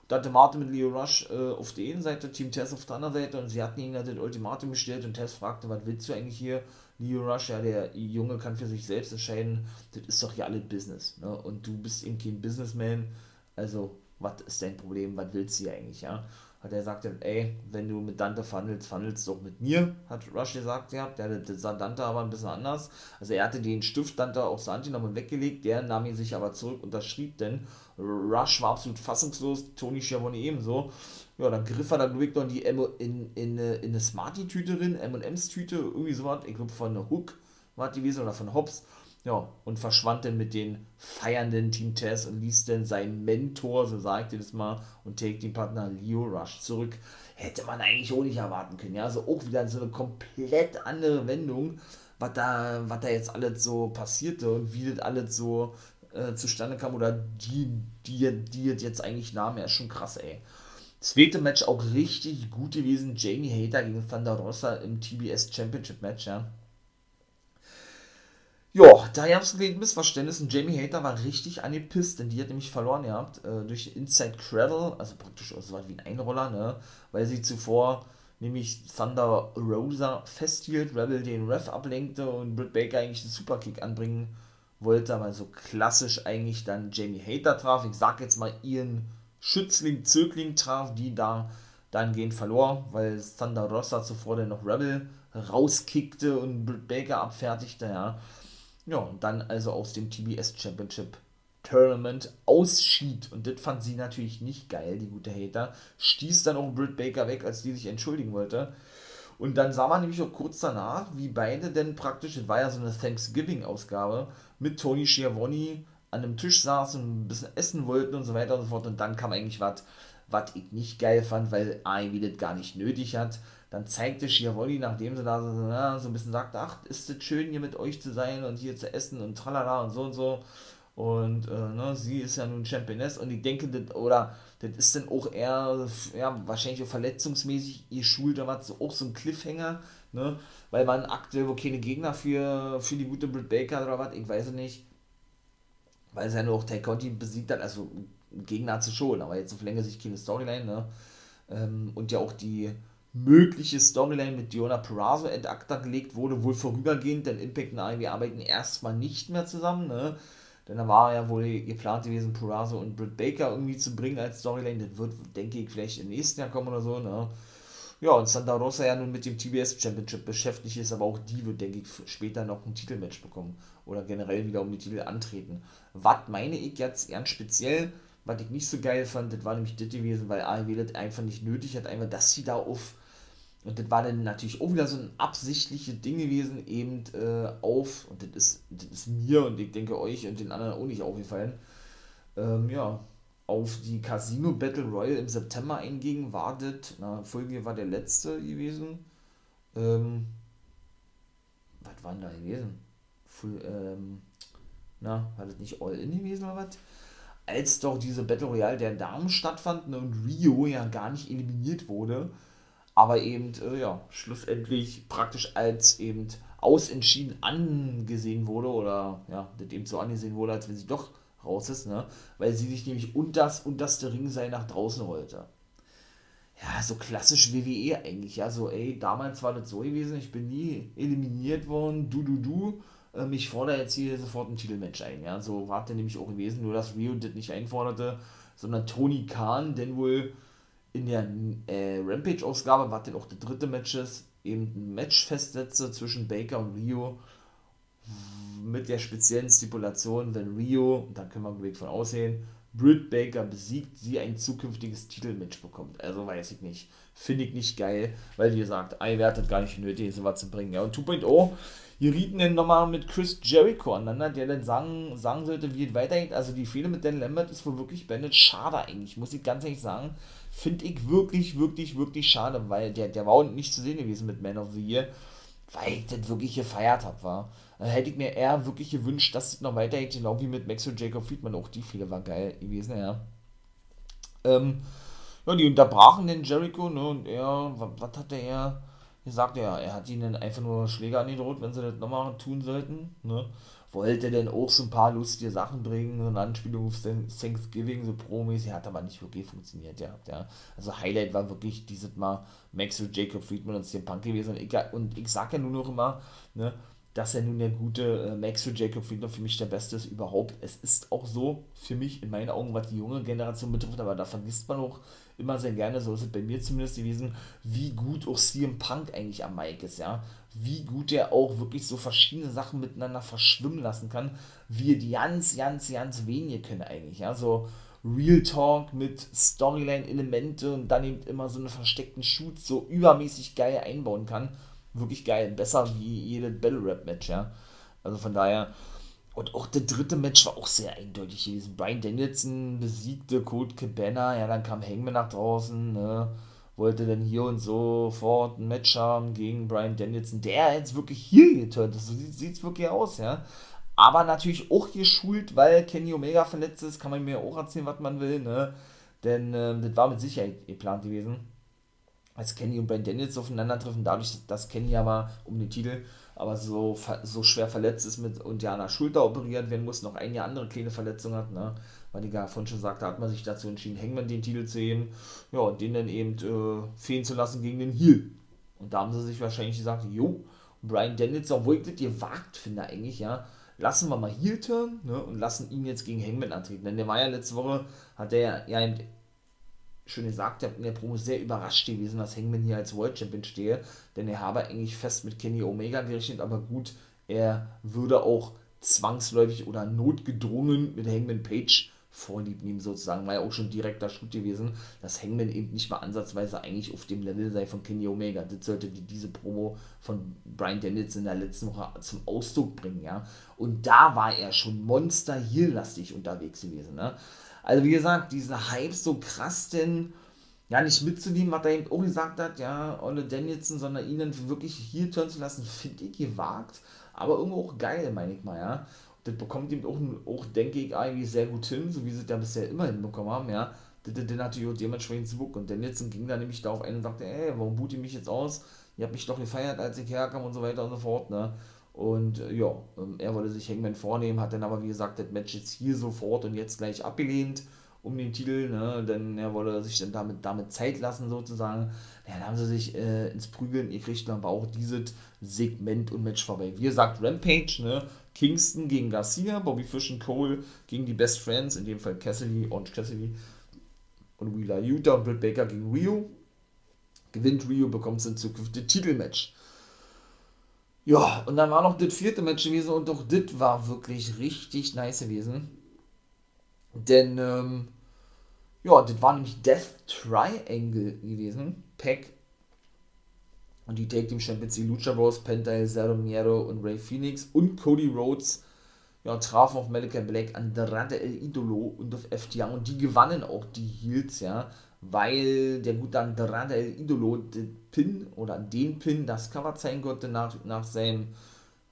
Dante Martin mit Leo Rush äh, auf der einen Seite, Team Tess auf der anderen Seite und sie hatten ihnen das Ultimatum gestellt und Tess fragte, was willst du eigentlich hier? Leo Rush, ja, der Junge kann für sich selbst entscheiden, das ist doch ja alles Business. Ne? Und du bist eben kein Businessman, also was ist dein Problem, was willst du hier eigentlich, ja? Hat er gesagt, ey, wenn du mit Dante verhandelst, verhandelst doch mit mir, hat Rush gesagt, ja, der, sah Dante aber ein bisschen anders. Also er hatte den Stift Dante auf seine genommen weggelegt, der nahm ihn sich aber zurück, unterschrieb denn. Rush war absolut fassungslos, Tony Schiavone ebenso. Ja, dann griff er dann wirklich noch in, die M in, in, in eine Smarty-Tüte drin, M&M's-Tüte, irgendwie sowas, ich glaube von Hook war die gewesen oder von Hobbs. Ja, und verschwand dann mit den feiernden Team Tess und ließ dann seinen Mentor, so sagte das mal, und Take Team Partner Leo Rush zurück. Hätte man eigentlich auch nicht erwarten können, ja, also auch wieder so eine komplett andere Wendung, was da, was da jetzt alles so passierte und wie das alles so äh, zustande kam oder die, die, die jetzt eigentlich nahm, ja, ist schon krass, ey. Zweite Match auch richtig gut gewesen. Jamie Hater gegen Thunder Rosa im TBS Championship Match, ja. Ja, da gab es ein Missverständnis und Jamie Hater war richtig angepisst, denn die hat nämlich verloren gehabt äh, durch Inside Cradle, also praktisch so was wie ein Einroller, ne, weil sie zuvor nämlich Thunder Rosa festhielt, Rebel den Ref ablenkte und Britt Baker eigentlich den Superkick anbringen wollte, aber so klassisch eigentlich dann Jamie Hater traf. Ich sag jetzt mal ihren Schützling, Zögling traf, die da dahingehend verlor, weil Thunder Rosa zuvor dann noch Rebel rauskickte und Britt Baker abfertigte, ja. Ja, und dann also aus dem TBS Championship Tournament ausschied. Und das fand sie natürlich nicht geil, die gute Hater. Stieß dann auch Britt Baker weg, als die sich entschuldigen wollte. Und dann sah man nämlich auch kurz danach, wie beide denn praktisch, das war ja so eine Thanksgiving-Ausgabe, mit Tony Schiavone an einem Tisch saßen und ein bisschen essen wollten und so weiter und so fort. Und dann kam eigentlich was, was ich nicht geil fand, weil AEW das gar nicht nötig hat. Dann zeigte Schiavone, nachdem sie da so, so ein bisschen sagte, ach, ist es schön hier mit euch zu sein und hier zu essen und tralala und so und so. Und äh, ne, sie ist ja nun Championess und ich denke, das, oder das ist dann auch eher, ja, wahrscheinlich auch verletzungsmäßig ihr was, so, auch so ein Cliffhanger, ne, weil man aktuell wo keine Gegner für, für die gute Britt Baker oder was, ich weiß es nicht, weil sie ja nur auch Tay Conti besiegt hat, also Gegner sie schon, aber jetzt auf längere Sicht keine Storyline, ne, ähm, und ja auch die mögliche Storyline mit Diona Perazzo ad acta gelegt wurde, wohl vorübergehend, denn Impact und AEW arbeiten erstmal nicht mehr zusammen, ne? Denn da war ja wohl geplant gewesen, Perazzo und Britt Baker irgendwie zu bringen als Storyline. Das wird, denke ich, vielleicht im nächsten Jahr kommen oder so, ne? Ja, und Santa Rosa ja nun mit dem TBS Championship beschäftigt ist, aber auch die wird, denke ich, später noch ein Titelmatch bekommen. Oder generell wieder um die Titel antreten. Was meine ich jetzt ganz speziell, was ich nicht so geil fand, das war nämlich das gewesen, weil AEW das einfach nicht nötig hat, einfach, dass sie da auf und das war dann natürlich auch wieder so ein absichtliches Ding gewesen, eben äh, auf, und das ist, das ist mir und ich denke euch und den anderen auch nicht aufgefallen, ähm, ja, auf die Casino Battle Royale im September einging, wartet, na, Folge war der letzte gewesen. Ähm, was war denn da gewesen? Full, ähm, na, war das nicht All-In gewesen oder was? Als doch diese Battle Royale der Damen stattfand und Rio ja gar nicht eliminiert wurde, aber eben, äh, ja, schlussendlich praktisch als eben ausentschieden angesehen wurde oder ja, dem so angesehen wurde, als wenn sie doch raus ist, ne? Weil sie sich nämlich unter das unterste Ringseil nach draußen rollte. Ja, so klassisch WWE eigentlich, ja, so, ey, damals war das so gewesen, ich bin nie eliminiert worden, du, du, du, ähm, ich fordere jetzt hier sofort ein Titelmatch ein, ja, so war das nämlich auch gewesen, nur dass Rio das nicht einforderte, sondern Tony Khan, denn wohl in der äh, Rampage-Ausgabe, was denn auch der dritte Match ist, eben ein Match festsetze zwischen Baker und Rio mit der speziellen Stipulation, wenn Rio, da können wir wirklich von aussehen, Britt Baker besiegt, sie ein zukünftiges Titelmatch bekommt. Also weiß ich nicht. Finde ich nicht geil, weil wie gesagt, I wertet gar nicht nötig, sowas zu bringen. Ja, und 2.0, hier rieten dann nochmal mit Chris Jericho aneinander, der dann sagen, sagen sollte, wie es weitergeht. Also die Fehler mit Dan Lambert ist wohl wirklich beendet. Schade eigentlich, muss ich ganz ehrlich sagen. Finde ich wirklich, wirklich, wirklich schade, weil der, der war nicht zu sehen gewesen mit Man of the Year, weil ich das wirklich gefeiert habe, war. Dann hätte ich mir eher wirklich gewünscht, dass es noch weitergeht, genau wie mit Max und Jacob Friedman. Auch die viele war geil gewesen, ja. Ähm, ja, die unterbrachen den Jericho, ne, und er, was, was hat er gesagt? Ja, er hat ihnen einfach nur Schläge angedroht, wenn sie das nochmal tun sollten, ne. Wollte denn auch so ein paar lustige Sachen bringen, so eine Anspielung auf Thanksgiving, so Promis, hat aber nicht wirklich funktioniert, ja. ja. Also Highlight war wirklich dieses Mal Max und Jacob Friedman und CM Punk gewesen. Und ich, und ich sag ja nur noch immer, ne, dass er nun der gute äh, Max für Jacob Friedler für mich der Beste ist überhaupt. Es ist auch so für mich in meinen Augen, was die junge Generation betrifft, aber da vergisst man auch immer sehr gerne, so ist es bei mir zumindest gewesen, wie gut auch CM Punk eigentlich am Mike ist, ja. Wie gut er auch wirklich so verschiedene Sachen miteinander verschwimmen lassen kann, wie die ganz, ganz, ganz wenige können eigentlich, ja. So Real Talk mit Storyline-Elemente und dann eben immer so einen versteckten Shoot so übermäßig geil einbauen kann wirklich geil. Besser wie jedes Battle Rap Match, ja. Also von daher. Und auch der dritte Match war auch sehr eindeutig gewesen. Brian Danielson besiegte Colt Cabana, ja, dann kam Hangman nach draußen, ne, wollte dann hier und so fort ein Match haben gegen Brian Danielson, der jetzt wirklich hier geturnt ist. So sieht es wirklich aus, ja. Aber natürlich auch hier schult, weil Kenny Omega verletzt ist, kann man mir auch erzählen, was man will, ne. Denn äh, das war mit Sicherheit geplant gewesen als Kenny und Ben Daniels aufeinandertreffen, dadurch, dass Kenny aber um den Titel aber so, so schwer verletzt ist mit und ja an der Schulter operiert werden muss, noch eine andere kleine Verletzung hat, ne? weil die gar vorhin schon sagte, hat man sich dazu entschieden, Hangman den Titel zu geben, ja, und den dann eben äh, fehlen zu lassen gegen den Heel. Und da haben sie sich wahrscheinlich gesagt, jo, Brian Daniels, obwohl ich das gewagt finde eigentlich, ja, lassen wir mal Heel turn ne, und lassen ihn jetzt gegen Hangman antreten. Denn der war ja letzte Woche, hat der ja schon gesagt habe, in der Promo sehr überrascht gewesen, dass Hangman hier als World Champion stehe, denn er habe eigentlich fest mit Kenny Omega gerechnet, aber gut, er würde auch zwangsläufig oder notgedrungen mit Hangman Page vorlieb nehmen, sozusagen, war ja auch schon direkter Schritt gewesen, dass Hangman eben nicht mal ansatzweise eigentlich auf dem Level sei von Kenny Omega. Das sollte die, diese Promo von Brian Daniels in der letzten Woche zum Ausdruck bringen, ja. Und da war er schon monster lastig unterwegs gewesen, ne. Also wie gesagt, dieser Hype so krass denn ja nicht mitzunehmen, was er eben auch gesagt hat, ja, Olle Danielson, sondern ihn dann wirklich hier turnen zu lassen, finde ich gewagt, aber irgendwo auch geil, meine ich mal, ja. Das bekommt ihm auch, auch, denke ich, eigentlich sehr gut hin, so wie sie das ja bisher immer hinbekommen haben, ja. Das, das natürlich auch dementsprechend zu Book. Und Danielson ging dann nämlich darauf ein und sagte, ey, warum boot ihr mich jetzt aus? Ihr habt mich doch gefeiert, als ich herkam und so weiter und so fort, ne. Und äh, ja, ähm, er wollte sich Hangman vornehmen, hat dann aber wie gesagt das Match jetzt hier sofort und jetzt gleich abgelehnt um den Titel, ne? denn er wollte sich dann damit, damit Zeit lassen sozusagen. Ja, dann haben sie sich äh, ins Prügeln gekriegt, dann war auch dieses Segment und Match vorbei. Wie gesagt, Rampage, ne? Kingston gegen Garcia, Bobby Fish und Cole gegen die Best Friends, in dem Fall Cassidy, Orange Cassidy und Wheeler Utah und Britt Baker gegen Rio. Gewinnt Rio, bekommt es in Zukunft das Titelmatch. Ja, und dann war noch das vierte Match gewesen und auch das war wirklich richtig nice gewesen. Denn, ähm, ja, das war nämlich Death Triangle gewesen. Pack und die Take Team Champions, die Lucha Bros, Penta, Zero Miero und Ray Phoenix und Cody Rhodes ja, trafen auf Malachi Black, Andrade El Idolo und auf FTA und die gewannen auch die Heels, ja weil der gute Andrade El Idolo den Pin oder den Pin das Cover zeigen konnte nach, nach seinem,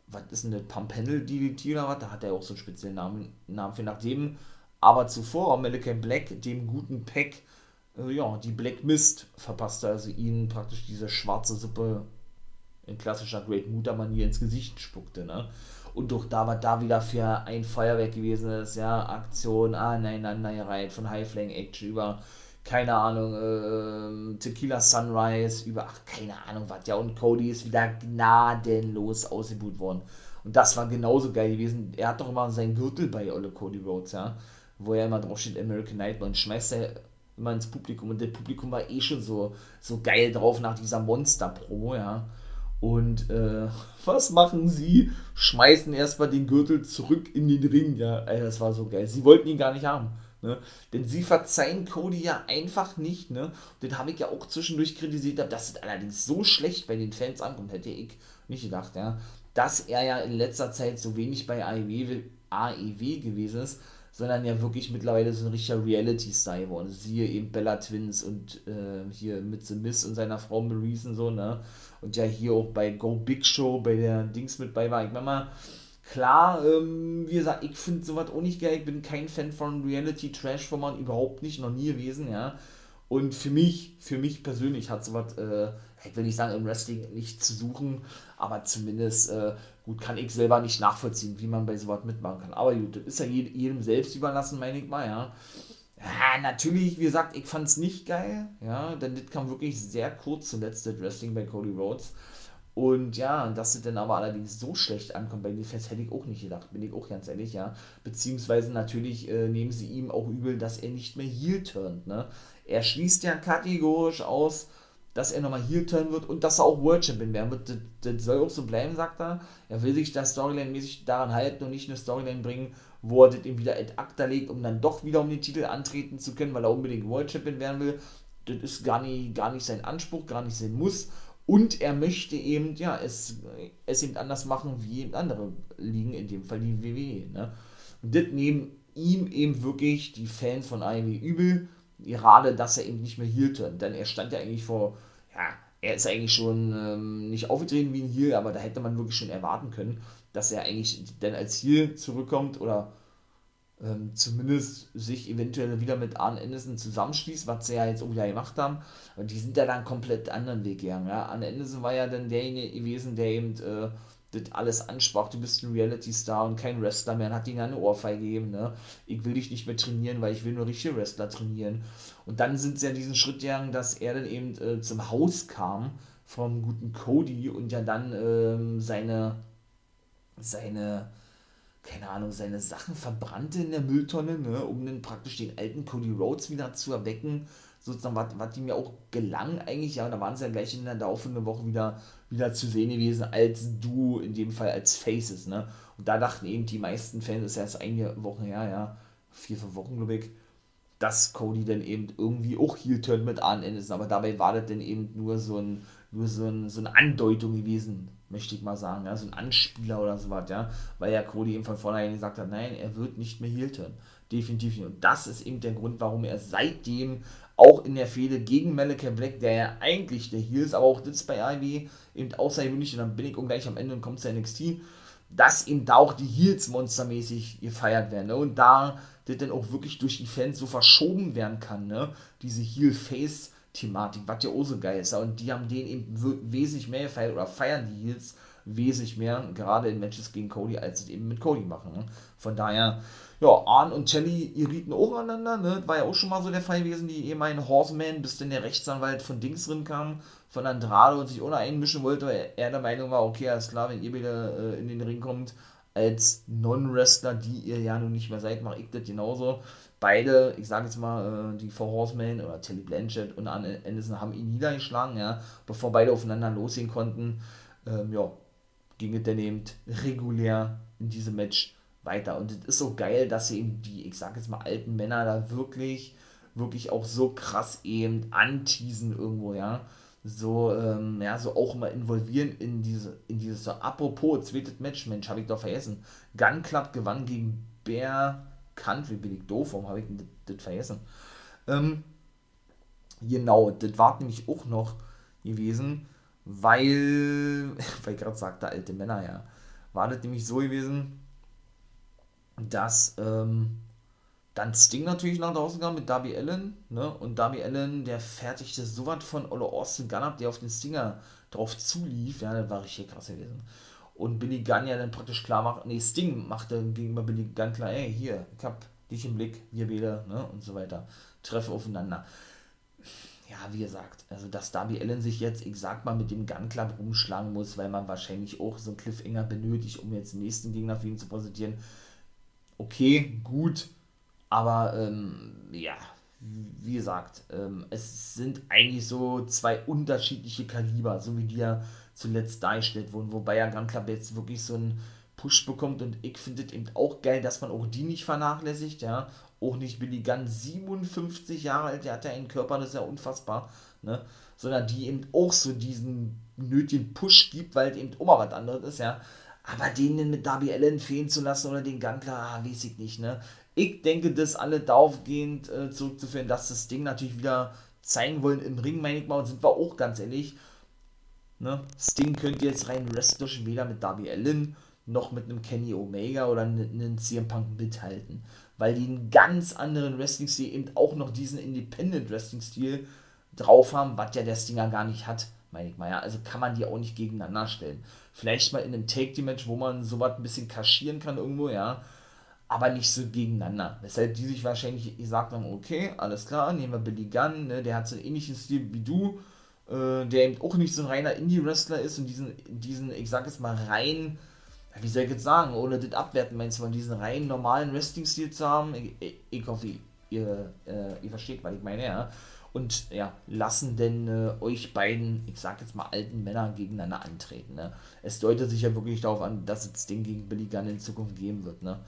was ist denn das, Pump-Handle DDT oder was, da hat er auch so einen speziellen Namen, Namen für, nachdem aber zuvor Malachi Black dem guten Pack äh, ja, die Black Mist verpasste, also ihnen praktisch diese schwarze Suppe in klassischer Great Mutter Manier ins Gesicht spuckte, ne? Und doch da war da wieder für ein Feuerwerk gewesen ist, ja, Aktion aneinandergereiht von High Flying Action über keine Ahnung, äh, Tequila Sunrise, über, ach, keine Ahnung was, ja, und Cody ist wieder gnadenlos ausgebucht worden. Und das war genauso geil gewesen. Er hat doch immer seinen Gürtel bei Olle Cody Rhodes, ja, wo er immer drauf steht, American Nightmare, und schmeißt er immer ins Publikum. Und das Publikum war eh schon so, so geil drauf nach dieser Monster-Promo, ja. Und äh, [LAUGHS] was machen sie? Schmeißen erstmal den Gürtel zurück in den Ring, ja. Ey, das war so geil. Sie wollten ihn gar nicht haben. Ne? Denn sie verzeihen Cody ja einfach nicht. Ne? Den habe ich ja auch zwischendurch kritisiert, dass es allerdings so schlecht bei den Fans ankommt, hätte ich nicht gedacht, ja. Dass er ja in letzter Zeit so wenig bei AEW, AEW gewesen ist, sondern ja wirklich mittlerweile so ein richtiger Reality-Star geworden. Siehe eben Bella Twins und äh, hier mit The Miss und seiner Frau Maurice und so, ne? Und ja hier auch bei Go Big Show, bei der Dings mit bei war. Ich meine mal, klar, ähm, wie gesagt, ich finde sowas auch nicht geil. Ich bin kein Fan von Reality-Trash-Format, überhaupt nicht, noch nie gewesen, ja. Und für mich, für mich persönlich hat sowas, äh, ich will nicht sagen, im Wrestling nicht zu suchen, aber zumindest, äh, gut, kann ich selber nicht nachvollziehen, wie man bei sowas mitmachen kann. Aber gut, das ist ja jedem selbst überlassen, meine ich mal, ja. Ja, natürlich, wie gesagt, ich fand es nicht geil, ja, denn das kam wirklich sehr kurz zuletzt, das Wrestling bei Cody Rhodes. Und ja, dass es dann aber allerdings so schlecht ankommt bei den Fans, hätte ich auch nicht gedacht, bin ich auch ganz ehrlich, ja. Beziehungsweise natürlich äh, nehmen sie ihm auch übel, dass er nicht mehr heel turnt, ne. Er schließt ja kategorisch aus, dass er nochmal heel turn wird und dass er auch World Champion werden wird. Das, das, soll auch so bleiben, sagt er. Er will sich da Storyline-mäßig daran halten und nicht eine Storyline bringen, wo er das ihm wieder ad acta legt, um dann doch wieder um den Titel antreten zu können, weil er unbedingt World Champion werden will. Das ist gar nicht, gar nicht sein Anspruch, gar nicht sein Muss. Und er möchte eben, ja, es, es eben anders machen wie eben andere Ligen, in dem Fall die WWE. Ne? Und das nehmen ihm eben wirklich die Fans von AEW übel gerade, dass er eben nicht mehr Heel turnt. Denn er stand ja eigentlich vor, ja, er ist eigentlich schon ähm, nicht aufgetreten wie ein Heel, aber da hätte man wirklich schon erwarten können, dass er eigentlich dann als Heel zurückkommt oder ähm, zumindest sich eventuell wieder mit Arn Anderson zusammenschließt, was sie ja jetzt auch wieder gemacht haben. Und die sind ja dann komplett anderen Weg gegangen. Ja. Arn Anderson war ja dann derjenige gewesen, der eben äh, das alles ansprach, du bist ein Reality-Star und kein Wrestler mehr, und hat ihnen eine Ohrfeige gegeben, ne? Ich will dich nicht mehr trainieren, weil ich will nur richtige Wrestler trainieren. Und dann sind sie ja diesen Schritt gegangen, dass er dann eben äh, zum Haus kam vom guten Cody und ja dann ähm, seine, seine, keine Ahnung, seine Sachen verbrannte in der Mülltonne, ne? Um dann praktisch den alten Cody Rhodes wieder zu erwecken sozusagen, was, ihm ja auch gelang eigentlich, ja, da waren sie ja gleich in der laufenden Woche wieder, wieder zu sehen gewesen, als du, in dem Fall als Faces, ne? Und da dachten eben die meisten Fans, das ist ja erst einige Wochen her, ja, vier, fünf Wochen, glaube ich, dass Cody dann eben irgendwie auch Heel Turn mit Arn Anderson, aber dabei war das dann eben nur so ein, nur so, ein, so eine Andeutung gewesen, möchte ich mal sagen, ja, so ein Anspieler oder sowas, ja, weil ja Cody eben von vornherein gesagt hat, nein, er wird nicht mehr Heel Turn, definitiv nicht. Und das ist eben der Grund, warum er seitdem auch in der Fehde gegen Malachi Black, der ja eigentlich der Heel ist, aber auch das bei AEW eben außergewöhnlich, und dann bin ich gleich am Ende und kommt zu NXT, dass eben da auch die Heels monstermäßig gefeiert werden. Ne? Und da das dann auch wirklich durch die Fans so verschoben werden kann, ne? diese Heel-Face-Thematik, was ja auch so geil ist. Und die haben den eben wesentlich mehr gefeiert oder feiern die Heels wesentlich mehr, gerade in Matches gegen Cody, als sie eben mit Cody machen. Ne? Von daher, ja, Arn und Telly irriten auch aneinander, ne? War ja auch schon mal so der Fall gewesen, die ehemaligen Horseman, bis denn der Rechtsanwalt von Dings drin kam, von Andrade und sich ohne einmischen wollte, weil er der Meinung war, okay, alles klar, wenn ihr wieder äh, in den Ring kommt, als Non-Wrestler, die ihr ja nun nicht mehr seid, mache ich das genauso. Beide, ich sage jetzt mal, äh, die Four Horsemen oder Telly Blanchett und Arn Anderson haben ihn niedergeschlagen, ja, bevor beide aufeinander losgehen konnten. Ähm, ja, ging es dann eben regulär in diesem Match weiter. Und es ist so geil, dass sie eben die, ich sag jetzt mal, alten Männer da wirklich, wirklich auch so krass eben anteasen irgendwo, ja. So, ähm, ja, so auch mal involvieren in diese, in dieses, so, apropos, zweites Match, Mensch, habe ich doch vergessen. Gun Club gewann gegen Bear Country, bin ich doof, warum habe ich das, vergessen? Ähm, genau, das war nämlich auch noch gewesen, weil, [LAUGHS] weil gerade sagte, alte Männer, ja. War das nämlich so gewesen, dass ähm, dann Sting natürlich nach draußen kam mit Darby Allen, ne? Und Darby Allen, der fertigte so was von Olle Austin Gunn ab, der auf den Stinger drauf zulief, ja, das war richtig krass gewesen. Und Billy Gunn ja dann praktisch klar macht, nee, Sting machte gegenüber Billy Gunn klar, ey, hier, ich hab dich im Blick, wir beide, ne, und so weiter, treffe aufeinander. Ja, wie gesagt, also dass Darby Allen sich jetzt, ich sag mal, mit dem Gun Club rumschlagen muss, weil man wahrscheinlich auch so einen Cliffhanger benötigt, um jetzt den nächsten Gegner für ihn zu präsentieren, okay, gut, aber ähm, ja, wie gesagt, ähm, es sind eigentlich so zwei unterschiedliche Kaliber, so wie die ja zuletzt dargestellt wurden, wobei ja Gun Club jetzt wirklich so ein Push bekommt und ich finde es eben auch geil, dass man auch die nicht vernachlässigt, ja, auch nicht Billy Gunn, 57 Jahre alt, der hat ja einen Körper, das ist ja unfassbar, ne, sondern die eben auch so diesen nötigen Push gibt, weil es eben auch mal was anderes ist, ja, aber den mit Darby Allen fehlen zu lassen oder den Gunter, ah, weiß ich nicht, ne, ich denke, das alle daraufgehend äh, zurückzuführen, dass das Ding natürlich wieder zeigen wollen im Ring, meine ich mal, und sind wir auch ganz ehrlich, ne, Sting könnte jetzt rein wrestlerisch weder mit Darby Allen noch mit einem Kenny Omega oder einem CM Punk mithalten. Weil die einen ganz anderen Wrestling-Stil, eben auch noch diesen Independent-Wrestling-Stil drauf haben, was ja der Stinger gar nicht hat, meine ich mal. Ja. Also kann man die auch nicht gegeneinander stellen. Vielleicht mal in einem Take-Team-Match, wo man sowas ein bisschen kaschieren kann irgendwo, ja. Aber nicht so gegeneinander. Weshalb die sich wahrscheinlich gesagt haben, okay, alles klar, nehmen wir Billy Gunn, ne, der hat so einen ähnlichen Stil wie du, äh, der eben auch nicht so ein reiner Indie-Wrestler ist und diesen, diesen, ich sag jetzt mal, rein wie soll ich jetzt sagen, ohne das abwerten, meinst du, diesen rein normalen Wrestling-Stil zu haben? Ich, ich, hoffe, ihr, äh, ihr versteht, was ich meine, ja. Und ja, lassen denn äh, euch beiden, ich sag jetzt mal alten Männer gegeneinander antreten. Ne? Es deutet sich ja wirklich darauf an, dass es Ding gegen Billy Gunn in Zukunft geben wird. Ne?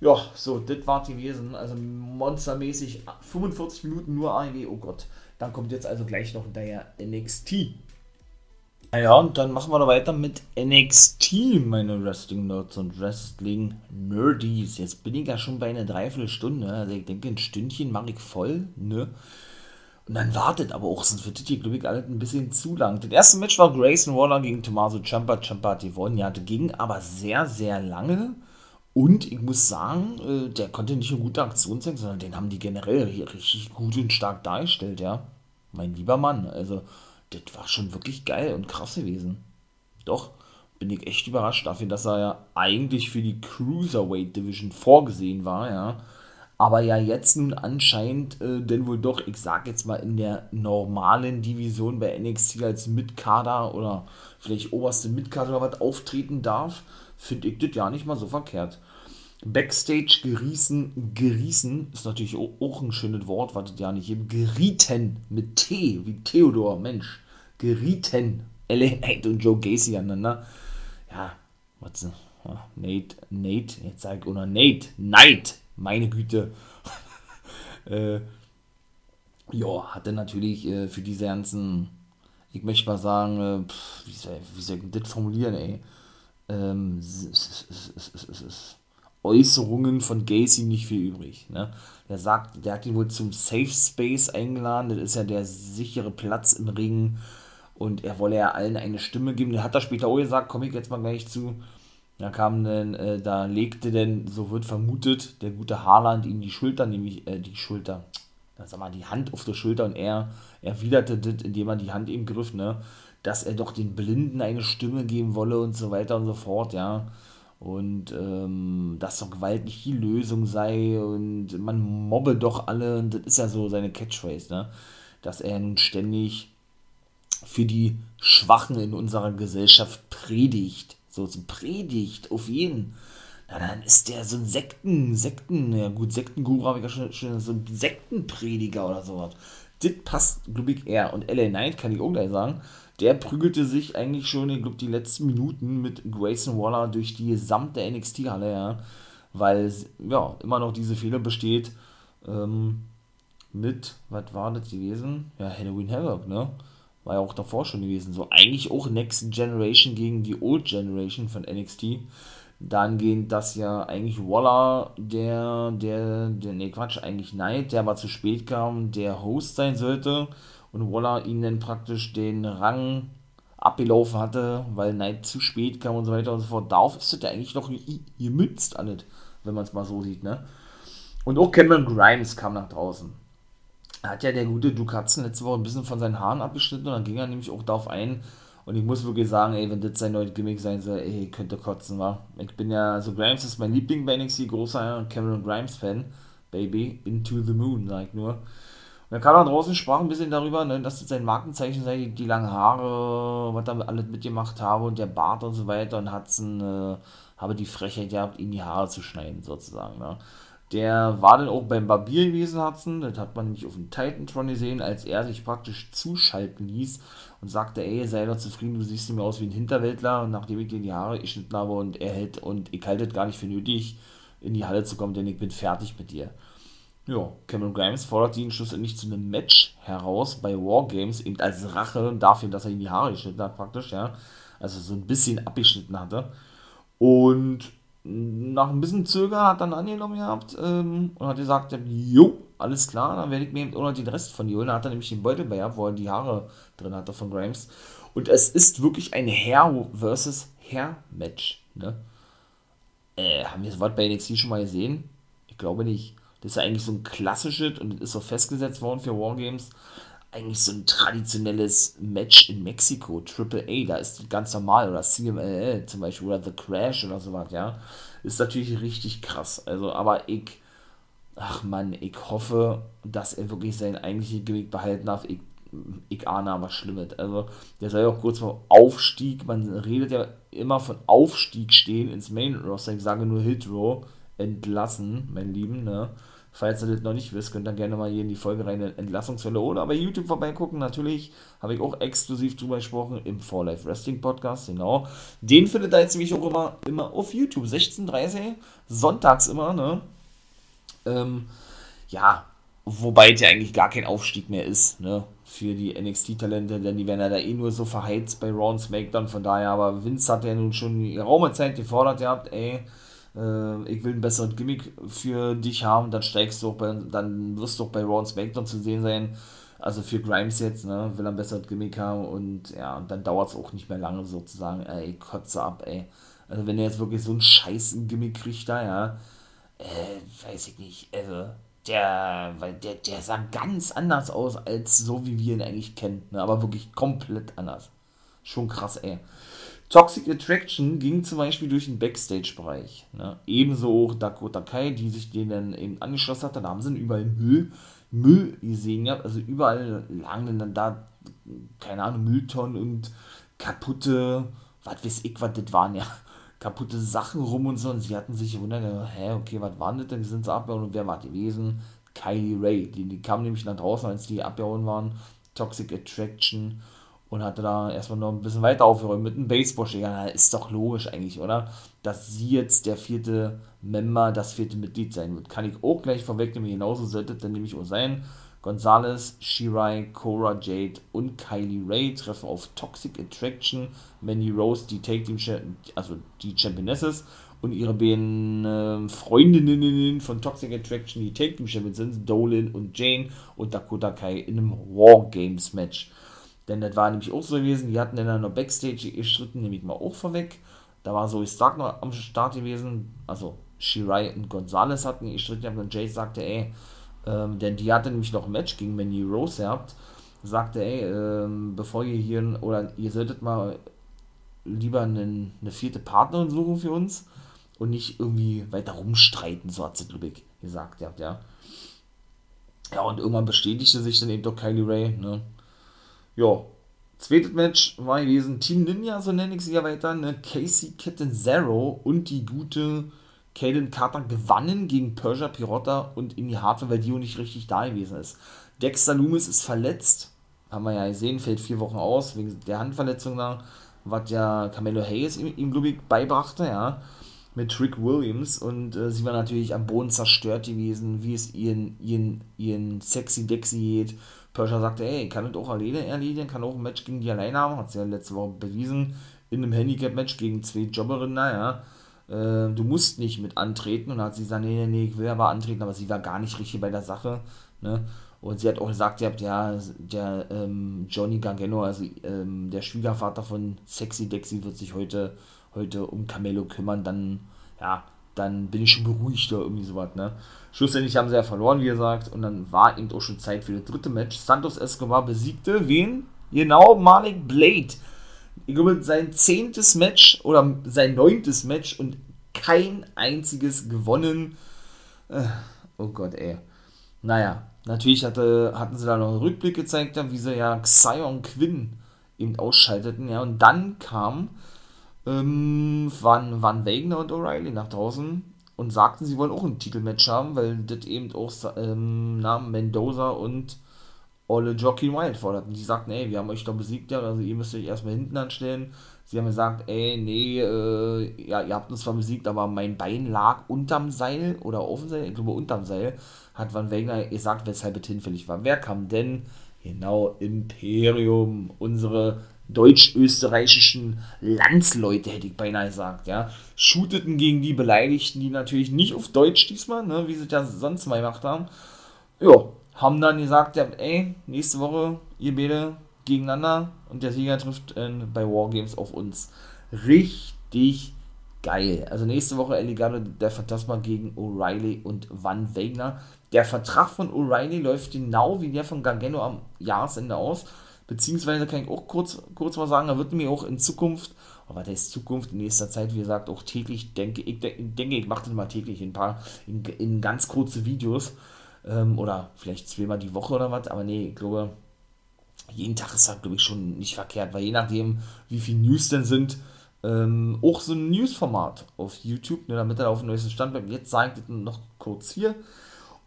Ja, so, das war gewesen. Also monstermäßig 45 Minuten nur AEW, oh Gott. Dann kommt jetzt also gleich noch hinterher NXT. Ja, und dann machen wir da weiter mit NXT, meine Wrestling-Nerds und Wrestling-Nerdies. Jetzt bin ich ja schon bei einer Dreiviertelstunde, also ich denke, ein Stündchen mache ich voll, ne? Und dann wartet aber auch, sonst wird das hier, glaube ich, alles ein bisschen zu lang. Das erste Match war Grayson Waller gegen Tommaso Ciampa. Ciampa hat gewonnen, ja, das ging aber sehr, sehr lange. Und ich muss sagen, äh, der konnte nicht nur gute Aktion zeigen, sondern den haben die generell hier richtig gut und stark dargestellt, ja. Mein lieber Mann, also das war schon wirklich geil und krass gewesen. Doch, bin ich echt überrascht dafür, dass er ja eigentlich für die Cruiserweight Division vorgesehen war, ja. Aber ja jetzt nun anscheinend äh, denn wohl doch, ich sag jetzt mal, in der normalen Division bei NXT als Mitkader oder vielleicht oberste Mitkader oder was auftreten darf, finde ich das ja nicht mal so verkehrt. Backstage geriesen, geriesen ist natürlich auch ein schönes Wort, was ja nicht eben gerieten mit T, wie Theodor, Mensch, gerieten, LA Knight und Joe Gacy aneinander. Ja, was, Nate, Nate, jetzt sag ich, oder Nate, Knight, meine Güte. [LAUGHS] äh, ja, hatte natürlich äh, für diese ganzen, ich möchte mal sagen, äh, pff, wie, soll, wie soll ich das formulieren, ey? Ähm, Äußerungen von Gacy nicht viel übrig. Ne? Der sagt, der hat ihn wohl zum Safe Space eingeladen, das ist ja der sichere Platz im Ring und er wolle ja allen eine Stimme geben. Der hat da später auch gesagt, komme ich jetzt mal gleich zu. Da kam dann, äh, da legte denn, so wird vermutet, der gute Haaland ihm die Schulter, nämlich äh, die Schulter, sag mal, die Hand auf der Schulter und er erwiderte das, indem er die Hand ihm griff, ne, dass er doch den Blinden eine Stimme geben wolle und so weiter und so fort, ja und ähm, dass doch Gewalt nicht die Lösung sei und man mobbe doch alle und das ist ja so seine Catchphrase, ne? Dass er nun ständig für die Schwachen in unserer Gesellschaft predigt. So Predigt, auf jeden. Na, dann ist der so ein Sekten, Sekten, ja gut, Sektenguru habe ich ja schon, schon so ein Sektenprediger oder sowas. Das passt, glaube ich, eher. Und LA Knight kann ich auch gleich sagen, der prügelte sich eigentlich schon, ich glaube, die letzten Minuten mit Grayson Waller durch die gesamte NXT-Halle, ja, weil ja immer noch diese Fehler besteht ähm, mit, was war das gewesen? Ja, Halloween Havoc, ne? War ja auch davor schon gewesen. So eigentlich auch Next Generation gegen die Old Generation von NXT. Dann geht das ja eigentlich Waller, der, der, der, ne Quatsch, eigentlich Knight, der aber zu spät kam, der Host sein sollte und Waller ihnen praktisch den Rang abgelaufen hatte, weil Knight zu spät kam und so weiter und so fort. Darauf ist das ja eigentlich noch gemützt alles, wenn man es mal so sieht, ne? Und auch Cameron Grimes kam nach draußen. Hat ja der gute Hudson letzte Woche ein bisschen von seinen Haaren abgeschnitten und dann ging er nämlich auch darauf ein. Und ich muss wirklich sagen, ey, wenn das sein neues Gimmick sein soll, ey, könnte kotzen, wa? Ich bin ja, also Grimes ist mein Liebling bei NXT, großer Cameron Grimes-Fan. Baby, into the moon, sag ich nur. Und dann kam er draußen, sprach ein bisschen darüber, ne, dass das sein Markenzeichen sei, die, langen Haare, was er alles mitgemacht habe und der Bart und so weiter und Hudson äh, habe die Frechheit gehabt, ihm die Haare zu schneiden, sozusagen. Ne. Der war dann auch beim Barbier gewesen, Hudson. Das hat man nämlich auf dem Titantron gesehen, als er sich praktisch zuschalten ließ und sagte, ey, sei doch zufrieden, du siehst mehr aus wie ein Hinterwäldler. Und nachdem ich dir die Haare geschnitten habe und er hält und ich halte es gar nicht für nötig, in die Halle zu kommen, denn ich bin fertig mit dir. Ja, Cameron Grimes fordert ihn schlussendlich zu einem Match heraus bei Wargames, eben als Rache dafür, dass er ihm die Haare geschnitten hat, praktisch, ja. Also so ein bisschen abgeschnitten hatte. Und nach ein bisschen Zögern hat dann angenommen gehabt ähm, und hat gesagt, jo, alles klar, dann werde ich mir eben auch noch den Rest von holen. Da hat er nämlich den Beutel bei wo er die Haare drin hatte von Grimes. Und es ist wirklich ein Herr versus Herr Match. Ne? Äh, haben wir Wort bei NXT schon mal gesehen? Ich glaube nicht. Das ist ja eigentlich so ein klassisches und ist so festgesetzt worden für Wargames. Eigentlich so ein traditionelles Match in Mexiko, Triple A, da ist ganz normal, oder CMLL zum Beispiel, oder The Crash oder sowas, ja. Ist natürlich richtig krass. Also, aber ich, ach man, ich hoffe, dass er wirklich sein eigentliches Gewicht behalten darf. Ich, ich ahne aber Schlimmes. Also, der soll ja auch kurz vor Aufstieg, man redet ja immer von Aufstieg stehen ins Main Roster. Ich sage nur Hit Row entlassen, mein Lieben, ne? Falls ihr das noch nicht wisst, könnt ihr gerne mal hier in die Folge rein Entlassungsfälle oder bei YouTube vorbeigucken. Natürlich habe ich auch exklusiv drüber gesprochen im For Life Wrestling Podcast, genau. Den findet ihr jetzt nämlich auch immer, immer auf YouTube. 16.30 sonntags immer, ne? Ähm, ja, wobei es ja eigentlich gar kein Aufstieg mehr ist, ne? Für die NXT-Talente, denn die werden ja da eh nur so verheizt bei Raw und SmackDown. Von daher, aber Vince hat ja nun schon die geraume Zeit gefordert gehabt, ey äh, ich will ein besseres Gimmick für dich haben, dann steigst du auch bei, dann wirst du auch bei Raw und SmackDown zu sehen sein. Also für Grimes jetzt, ne, will er ein besseres Gimmick haben und ja, und dann dauert es auch nicht mehr lange sozusagen, ey, kotze ab, ey. Also wenn er jetzt wirklich so einen scheißen Gimmick kriegt da, ja, äh, weiß ich nicht, also der, weil der, der sah ganz anders aus als so, wie wir ihn eigentlich kennen, ne, aber wirklich komplett anders. Schon krass, ey. Toxic Attraction ging zum Beispiel durch den Backstage-Bereich. Ne? Ebenso auch Dakota Kai, die sich denen eben angeschlossen hat. Da haben sie überall Müll, Müll gesehen gehabt. Also überall lagen dann da, keine Ahnung, Mülltonnen und kaputte, was weiß ich, was das waren, ja. [LAUGHS] Kaputte Sachen rum und so. Und sie hatten sich gewundert, hä, okay, was waren das denn? Die sind so abgehauen und wer war gewesen? Kylie Ray. Die, die kamen nämlich nach draußen, als die abgehauen waren. Toxic Attraction und hatte da erstmal noch ein bisschen weiter aufgeräumt mit einem Baseballschläger. Ist doch logisch eigentlich, oder? Dass sie jetzt der vierte Member, das vierte Mitglied sein wird. Kann ich auch gleich vorwegnehmen, genauso sollte es dann nämlich auch sein. Gonzalez, Shirai, Cora Jade und Kylie Ray treffen auf Toxic Attraction, Mandy Rose, die Take Team, also die Championesses und ihre beiden äh, Freundinnen von Toxic Attraction, die Take Team Champions sind, Dolan und Jane und Dakota Kai in einem War Games Match. Denn das war nämlich auch so gewesen, die hatten dann noch Backstage gestritten, nehme ich mal auch vorweg. Da war Zoe Stark noch am Start gewesen, also Shirai und Gonzalez hatten gestritten und Jay sagte, ey, ähm, denn die hatte nämlich noch ein Match gegen Mandy Rose gehabt, sagte, ey, ähm, bevor ihr hier, oder ihr solltet mal lieber einen, eine vierte Partnerin suchen für uns und nicht irgendwie weiter rumstreiten, so hat sie, ich, gesagt, ja. Ja, und irgendwann bestätigte sich dann eben doch Kylie Ray, ne, ja, zweites Match war gewesen Team Ninja, so nenne ich sie ja weiter, ne? Casey Zero und die gute Kaden Carter gewannen gegen Persia Pirotta und in die Hardware, weil auch nicht richtig da gewesen ist. Dexter Loomis ist verletzt, haben wir ja gesehen, fällt vier Wochen aus, wegen der Handverletzung da, was ja Camelo Hayes ihm, ihm glaube ich, beibrachte, ja, mit Trick Williams und äh, sie war natürlich am Boden zerstört gewesen, wie es ihren, ihren, ihren Sexy Dexy geht Perscher sagte, ey, kann das auch alleine erledigen, kann auch ein Match gegen die alleine haben, hat sie ja letzte Woche bewiesen, in einem Handicap-Match gegen zwei Jobberinnen, naja, äh, du musst nicht mit antreten. Und dann hat sie gesagt, nee, nee, nee, ich will aber antreten, aber sie war gar nicht richtig bei der Sache, ne, und sie hat auch gesagt, ihr habt ja, der ähm, Johnny Gargano, also ähm, der Schwiegervater von Sexy Dexy, wird sich heute, heute um Camelo kümmern, dann, ja, dann bin ich schon beruhigt oder irgendwie sowas, ne. Schlussendlich haben sie ja verloren, wie gesagt, und dann war eben auch schon Zeit für das dritte Match. Santos Escobar besiegte wen? Genau, Malik Blade. Ich glaube, sein zehntes Match oder sein neuntes Match und kein einziges gewonnen. Äh, oh Gott, ey. Naja, natürlich hatte, hatten sie da noch einen Rückblick gezeigt, wie sie ja Xion Quinn eben ausschalteten, ja, und dann kam ähm, waren, waren Wagner und O'Reilly nach draußen und sagten, sie wollen auch ein Titelmatch haben, weil das eben auch ähm, Namen Mendoza und Olle Jockey Wild forderten. Die sagten, ey, wir haben euch doch besiegt, ja, also ihr müsst euch erstmal hinten anstellen. Sie haben gesagt, ey, nee, äh, ja, ihr habt uns zwar besiegt, aber mein Bein lag unterm Seil oder auf dem Seil, ich glaube unterm Seil, hat Van Wegner gesagt, weshalb es hinfällig war. Wer kam denn? Genau, Imperium, unsere deutsch-österreichischen Landsleute, hätte ich beinahe gesagt, ja, shooteten gegen die Beleidigten, die natürlich nicht auf Deutsch diesmal, ne, wie sie das sonst mal gemacht haben. Ja, haben dann gesagt, ja, ey, nächste Woche, ihr beide gegeneinander und der Sieger trifft äh, bei Wargames auf uns. Richtig geil. Also nächste Woche Eligado, der Phantasma gegen O'Reilly und Van Wegner. Der Vertrag von O'Reilly läuft genau wie der von Gargano am Jahresende aus. Beziehungsweise kann ich auch kurz, kurz mal sagen, da wird mir auch in Zukunft, aber das ist Zukunft in nächster Zeit, wie gesagt, auch täglich, denke ich, denke, ich mache das mal täglich in ein paar, in, in ganz kurze Videos. Ähm, oder vielleicht zweimal die Woche oder was, aber nee, ich glaube, jeden Tag ist das, glaube ich, schon nicht verkehrt, weil je nachdem, wie viel News denn sind, ähm, auch so ein News-Format auf YouTube, ne, damit er auf dem neuesten Stand bleibt. Jetzt sage ich das noch kurz hier.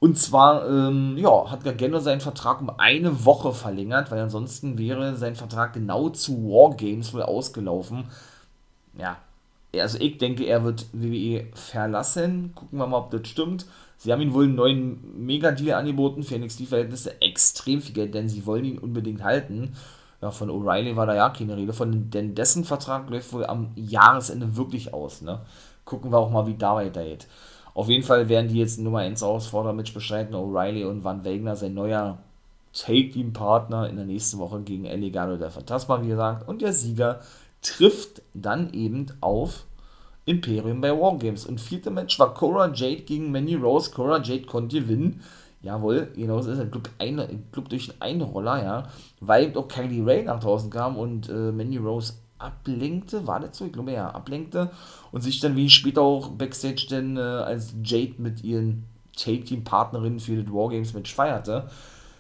Und zwar, ähm, ja, hat Gargano seinen Vertrag um eine Woche verlängert, weil ansonsten wäre sein Vertrag genau zu Wargames wohl ausgelaufen. Ja, also ich denke, er wird WWE verlassen. Gucken wir mal, ob das stimmt. Sie haben ihm wohl einen neuen Mega-Deal angeboten für NXT-Verhältnisse. Extrem viel Geld, denn sie wollen ihn unbedingt halten. Ja, von O'Reilly war da ja keine Rede von, denn dessen Vertrag läuft wohl am Jahresende wirklich aus. Ne? Gucken wir auch mal, wie da weitergeht. Auf jeden Fall werden die jetzt Nummer 1 Herausforderer mit bestreiten. O'Reilly und Van Wegner, sein neuer Take-Team-Partner in der nächsten Woche gegen El der Phantasma, wie gesagt. Und der Sieger trifft dann eben auf Imperium bei Wargames. Und vierte Match war Cora Jade gegen Manny Rose. Cora Jade konnte gewinnen. Jawohl, genau, es ist ein Club, ein Club durch einen Roller, ja. Weil auch Kylie Ray nach draußen kam und äh, Manny Rose ablenkte, war das so? Ich glaube ja, ablenkte und sich dann wie später auch Backstage dann äh, als Jade mit ihren Take-Team-Partnerinnen für das Wargames-Match feierte,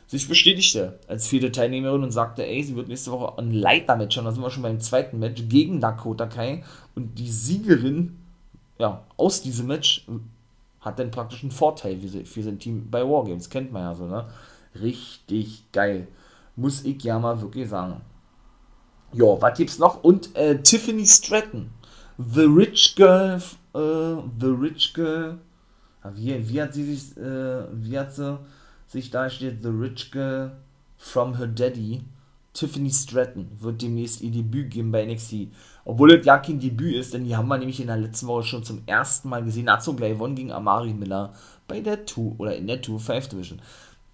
sich bestätigte als vierte Teilnehmerin und sagte, ey, sie wird nächste Woche ein Leiter-Match haben, da sind wir schon beim zweiten Match gegen Dakota Kai und die Siegerin ja, aus diesem Match hat dann praktisch einen Vorteil für sein Team bei Wargames, kennt man ja so, ne? Richtig geil. Muss ich ja mal wirklich sagen. Ja, was gibt's noch? Und äh, Tiffany Stratton. The Rich Girl. Äh, The Rich Girl. Wie, wie hat sie sich, äh, wie hat sie sich dargestellt? The Rich Girl from her Daddy. Tiffany Stratton wird demnächst ihr Debüt geben bei NXT. Obwohl es ja kein Debüt ist, denn die haben wir nämlich in der letzten Woche schon zum ersten Mal gesehen. Hat so gleich gewonnen gegen Amari Miller bei der 2 oder in der 2-5 Division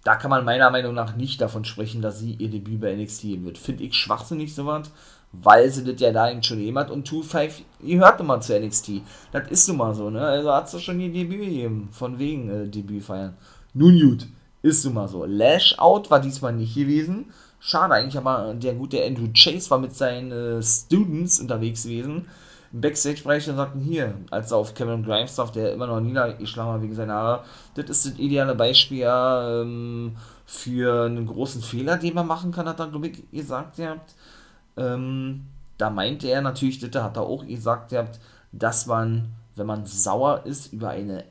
da kann man meiner Meinung nach nicht davon sprechen, dass sie ihr Debüt bei NXT geben wird. Finde ich schwachsinnig sowas, weil sie das ja da eben schon jemand und 2-5, ihr hört nochmal zu NXT. Das ist nun mal so, ne? Also hat sie schon ihr Debüt gegeben, von wegen äh, Debüt feiern. Nun gut, ist nun mal so. Lash Out war diesmal nicht gewesen. Schade eigentlich, aber der gute Andrew Chase war mit seinen äh, Students unterwegs gewesen im Backstage-Bereich dann sagten, hier, als er auf Cameron Grimes traf, der immer noch niedergeschlagen war wegen seiner Haare, das ist das ideale Beispiel ähm, für einen großen Fehler, den man machen kann, hat er, glaube ich, gesagt, ihr habt. Ähm, da meinte er natürlich, das hat er auch gesagt, ihr habt, dass man, wenn man sauer ist über eine,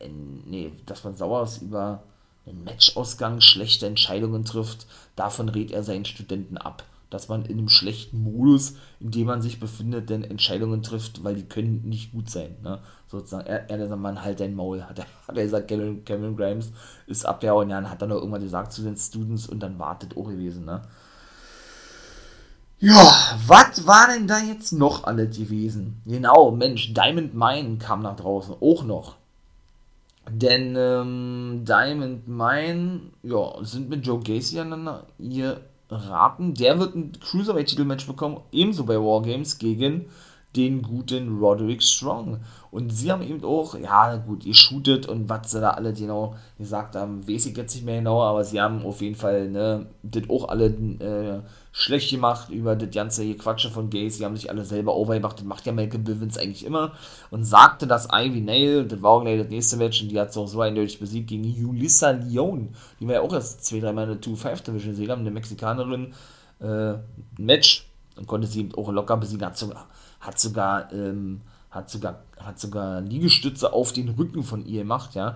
nee, dass man sauer ist über einen Matchausgang, schlechte Entscheidungen trifft, davon rät er seinen Studenten ab dass man in einem schlechten Modus, in dem man sich befindet, denn Entscheidungen trifft, weil die können nicht gut sein. Ne? Sozusagen, er, er sagt, man halt dein Maul, hat er, [LAUGHS] hat er gesagt, Cameron, Cameron Grimes ist abgehauen, ja, und hat dann noch irgendwann gesagt zu den Students und dann wartet auch gewesen, ne? Ja, was war denn da jetzt noch alles gewesen? Genau, Mensch, Diamond Mine kam nach draußen, auch noch. Denn ähm, Diamond Mine, ja, sind mit Joe Gacy aneinander ihr raten. Der wird ein Cruiserweight-Titelmatch bekommen, ebenso bei Wargames gegen den guten Roderick Strong. Und sie haben eben auch, ja gut, ihr shootet und was sie da alle genau gesagt haben, weiß ich jetzt nicht mehr genau, aber sie haben auf jeden Fall ne, das auch alle äh, schlecht gemacht über das ganze Quatsche von Gays. Sie haben sich alle selber overgemacht, das macht ja Malcolm Bivens eigentlich immer. Und sagte, dass Ivy Nail, das war auch gleich das nächste Match, und die hat es auch so eindeutig besiegt gegen Julissa Leon, die wir ja auch erst zwei, dreimal in der 2-5 Division gesehen haben, eine Mexikanerin, äh, Match und konnte sie eben auch locker besiegen, hat sogar, hat sogar ähm, hat sogar, hat sogar Liegestütze auf den Rücken von ihr gemacht, ja.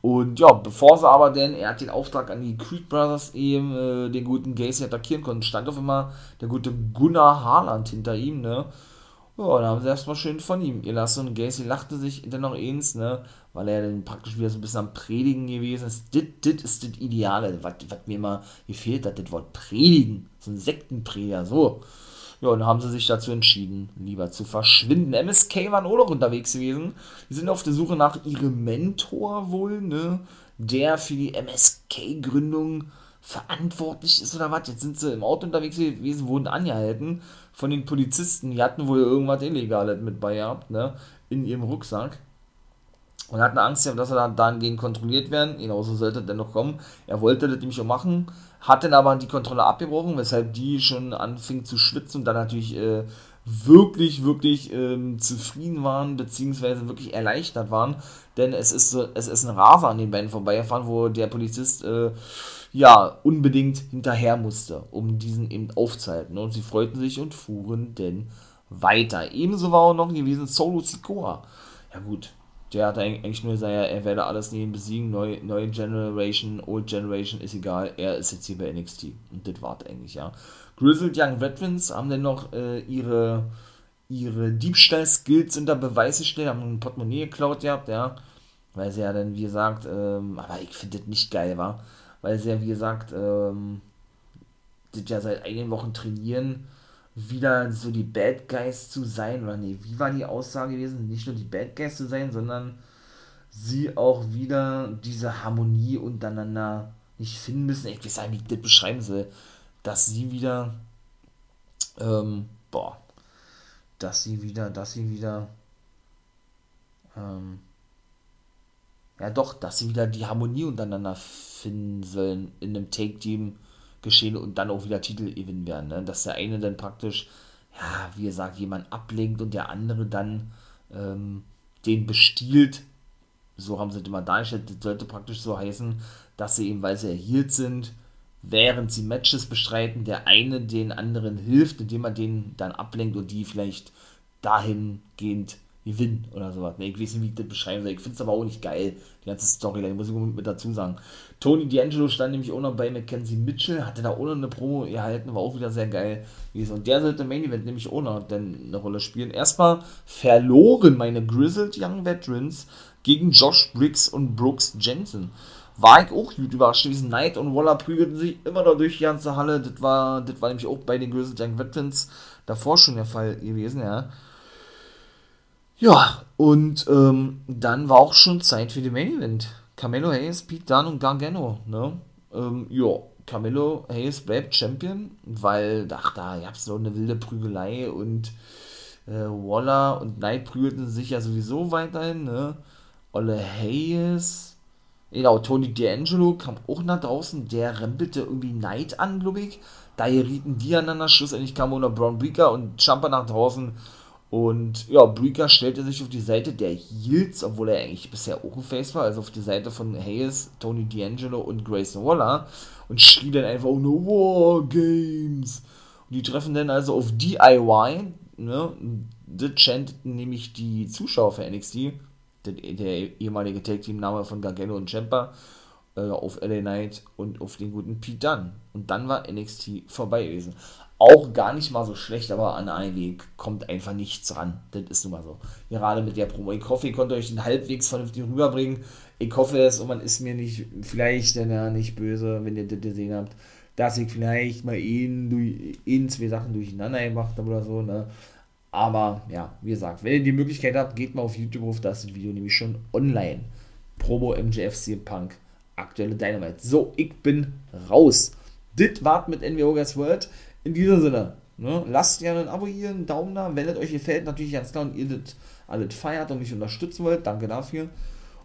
Und ja, bevor sie aber denn, er hat den Auftrag an die Creed Brothers eben, äh, den guten Gacy attackieren konnten, stand auf immer der gute Gunnar Harland hinter ihm, ne. Ja, da haben sie erstmal schön von ihm gelassen und Gacy lachte sich dennoch eins, ne, weil er dann praktisch wieder so ein bisschen am Predigen gewesen ist. Das ist das Ideale, was mir immer gefehlt hat, das Wort Predigen, so ein Sektenprediger, so. Ja, und dann haben sie sich dazu entschieden, lieber zu verschwinden. MSK waren auch noch unterwegs gewesen. Die sind auf der Suche nach ihrem Mentor wohl, ne? Der für die MSK-Gründung verantwortlich ist oder was. Jetzt sind sie im Auto unterwegs gewesen, wurden angehalten von den Polizisten. Die hatten wohl irgendwas Illegales mit bei gehabt, ne? In ihrem Rucksack. Und hatten Angst, dass er dann dahingehend kontrolliert werden. Genauso sollte er noch kommen. Er wollte das nämlich auch machen hat dann aber die Kontrolle abgebrochen, weshalb die schon anfing zu schwitzen und dann natürlich äh, wirklich, wirklich ähm, zufrieden waren, beziehungsweise wirklich erleichtert waren, denn es ist, es ist ein Raser an den beiden vorbeigefahren, wo der Polizist äh, ja unbedingt hinterher musste, um diesen eben aufzuhalten. Und sie freuten sich und fuhren denn weiter. Ebenso war auch noch gewesen Solo Sikoa. Ja gut, der hat eigentlich nur gesagt, er werde alles neben besiegen, neue, neue Generation, Old Generation ist egal, er ist jetzt hier bei NXT. Und das war's eigentlich, ja. Grizzled Young Veterans haben dann noch äh, ihre, ihre Diebstahl-Skills unter Beweis gestellt, haben ein Portemonnaie geklaut gehabt, ja. Weil sie ja dann, wie gesagt, ähm, aber ich finde das nicht geil, war. Weil sie ja, wie gesagt, ähm, das ja seit einigen Wochen trainieren wieder so die Bad Guys zu sein, oder nee, wie war die Aussage gewesen? Nicht nur die Bad Guys zu sein, sondern sie auch wieder diese Harmonie untereinander nicht finden müssen. Ich weiß nicht, wie ich das beschreiben soll. Dass sie wieder, ähm, boah, dass sie wieder, dass sie wieder, ähm, ja doch, dass sie wieder die Harmonie untereinander finden sollen in einem Take-Team geschehen und dann auch wieder Titel gewinnen werden. Ne? Dass der eine dann praktisch, ja, wie gesagt, jemand ablenkt und der andere dann ähm, den bestiehlt. So haben sie es immer dargestellt. Das sollte praktisch so heißen, dass sie eben, weil sie erhielt sind, während sie Matches bestreiten, der eine den anderen hilft, indem er den dann ablenkt und die vielleicht dahingehend gewinnen oder sowas. Ne, ich weiß nicht, wie ich das beschreiben soll. Ich finde es aber auch nicht geil, die ganze Storyline, muss ich mit dazu sagen. Tony D'Angelo stand nämlich auch noch bei Mackenzie Mitchell, hatte da auch noch eine Promo erhalten, war auch wieder sehr geil. Und der sollte im Main Event nämlich auch noch eine Rolle spielen. Erstmal verloren meine Grizzled Young Veterans gegen Josh Briggs und Brooks Jensen. War ich auch gut überrascht gewesen. Knight und Waller prügelten sich immer noch durch die ganze Halle. Das war, das war nämlich auch bei den Grizzled Young Veterans davor schon der Fall gewesen, ja. Ja, und ähm, dann war auch schon Zeit für die Main Event. Camelo Hayes, Pete Dunne und Gargano, ne? Ähm, ja, Camelo Hayes bleibt Champion, weil, ach, da gab es noch eine wilde Prügelei und äh, Waller und Knight prügelten sich ja sowieso weiterhin, ne? Olle Hayes, genau, Tony D'Angelo kam auch nach draußen, der rempelte irgendwie Knight an, glaube ich. Da gerieten die aneinander, schlussendlich kam Ona Brown Breaker und Jumper nach draußen und ja, Breaker stellte sich auf die Seite der Heels, obwohl er eigentlich bisher auch ein Face war, also auf die Seite von Hayes, Tony D'Angelo und Grayson Waller und schrie dann einfach nur War Games. Und die treffen dann also auf DIY, ne? Das chanteten nämlich die Zuschauer für NXT, der, der ehemalige Tag-Team-Name von Gargano und Ciampa, äh, auf LA Knight und auf den guten Pete Dunne. Und dann war NXT vorbei gewesen auch gar nicht mal so schlecht, aber an AEW kommt einfach nichts ran. Das ist nun mal so. Gerade mit der Promo. Ich hoffe, ich konnte euch den halbwegs vernünftig rüberbringen. Ich hoffe es und man ist mir nicht, vielleicht dann ja nicht böse, wenn ihr das gesehen habt, dass ich vielleicht mal durch, ihn zwei Sachen durcheinander gemacht habe oder so, ne? Aber ja, wie gesagt, wenn ihr die Möglichkeit habt, geht mal auf YouTube auf, das Video nämlich schon online. Promo MJFC Punk, aktuelle Dynamite. So, ich bin raus. Dit wart mit NWO Guys World. In diesem Sinne, ne, lasst gerne ein Abo hier, einen Daumen da, wenn es euch gefällt, natürlich ganz klar und ihr das alles feiert und mich unterstützen wollt, danke dafür.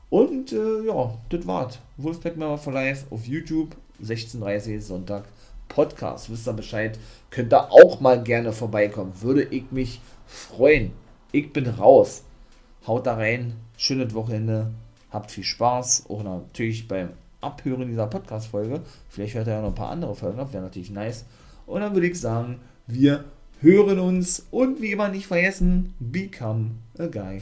Und äh, ja, das war's. Wolfpack Member for Life auf YouTube, 16.30 Sonntag, Podcast. Wisst ihr Bescheid? Könnt ihr auch mal gerne vorbeikommen. Würde ich mich freuen. Ich bin raus. Haut da rein. Schönes Wochenende. Habt viel Spaß. Auch natürlich beim Abhören dieser Podcast-Folge. Vielleicht hört ihr ja noch ein paar andere Folgen ab. Wäre natürlich nice. Und dann würde ich sagen, wir hören uns und wie immer nicht vergessen, become a guy.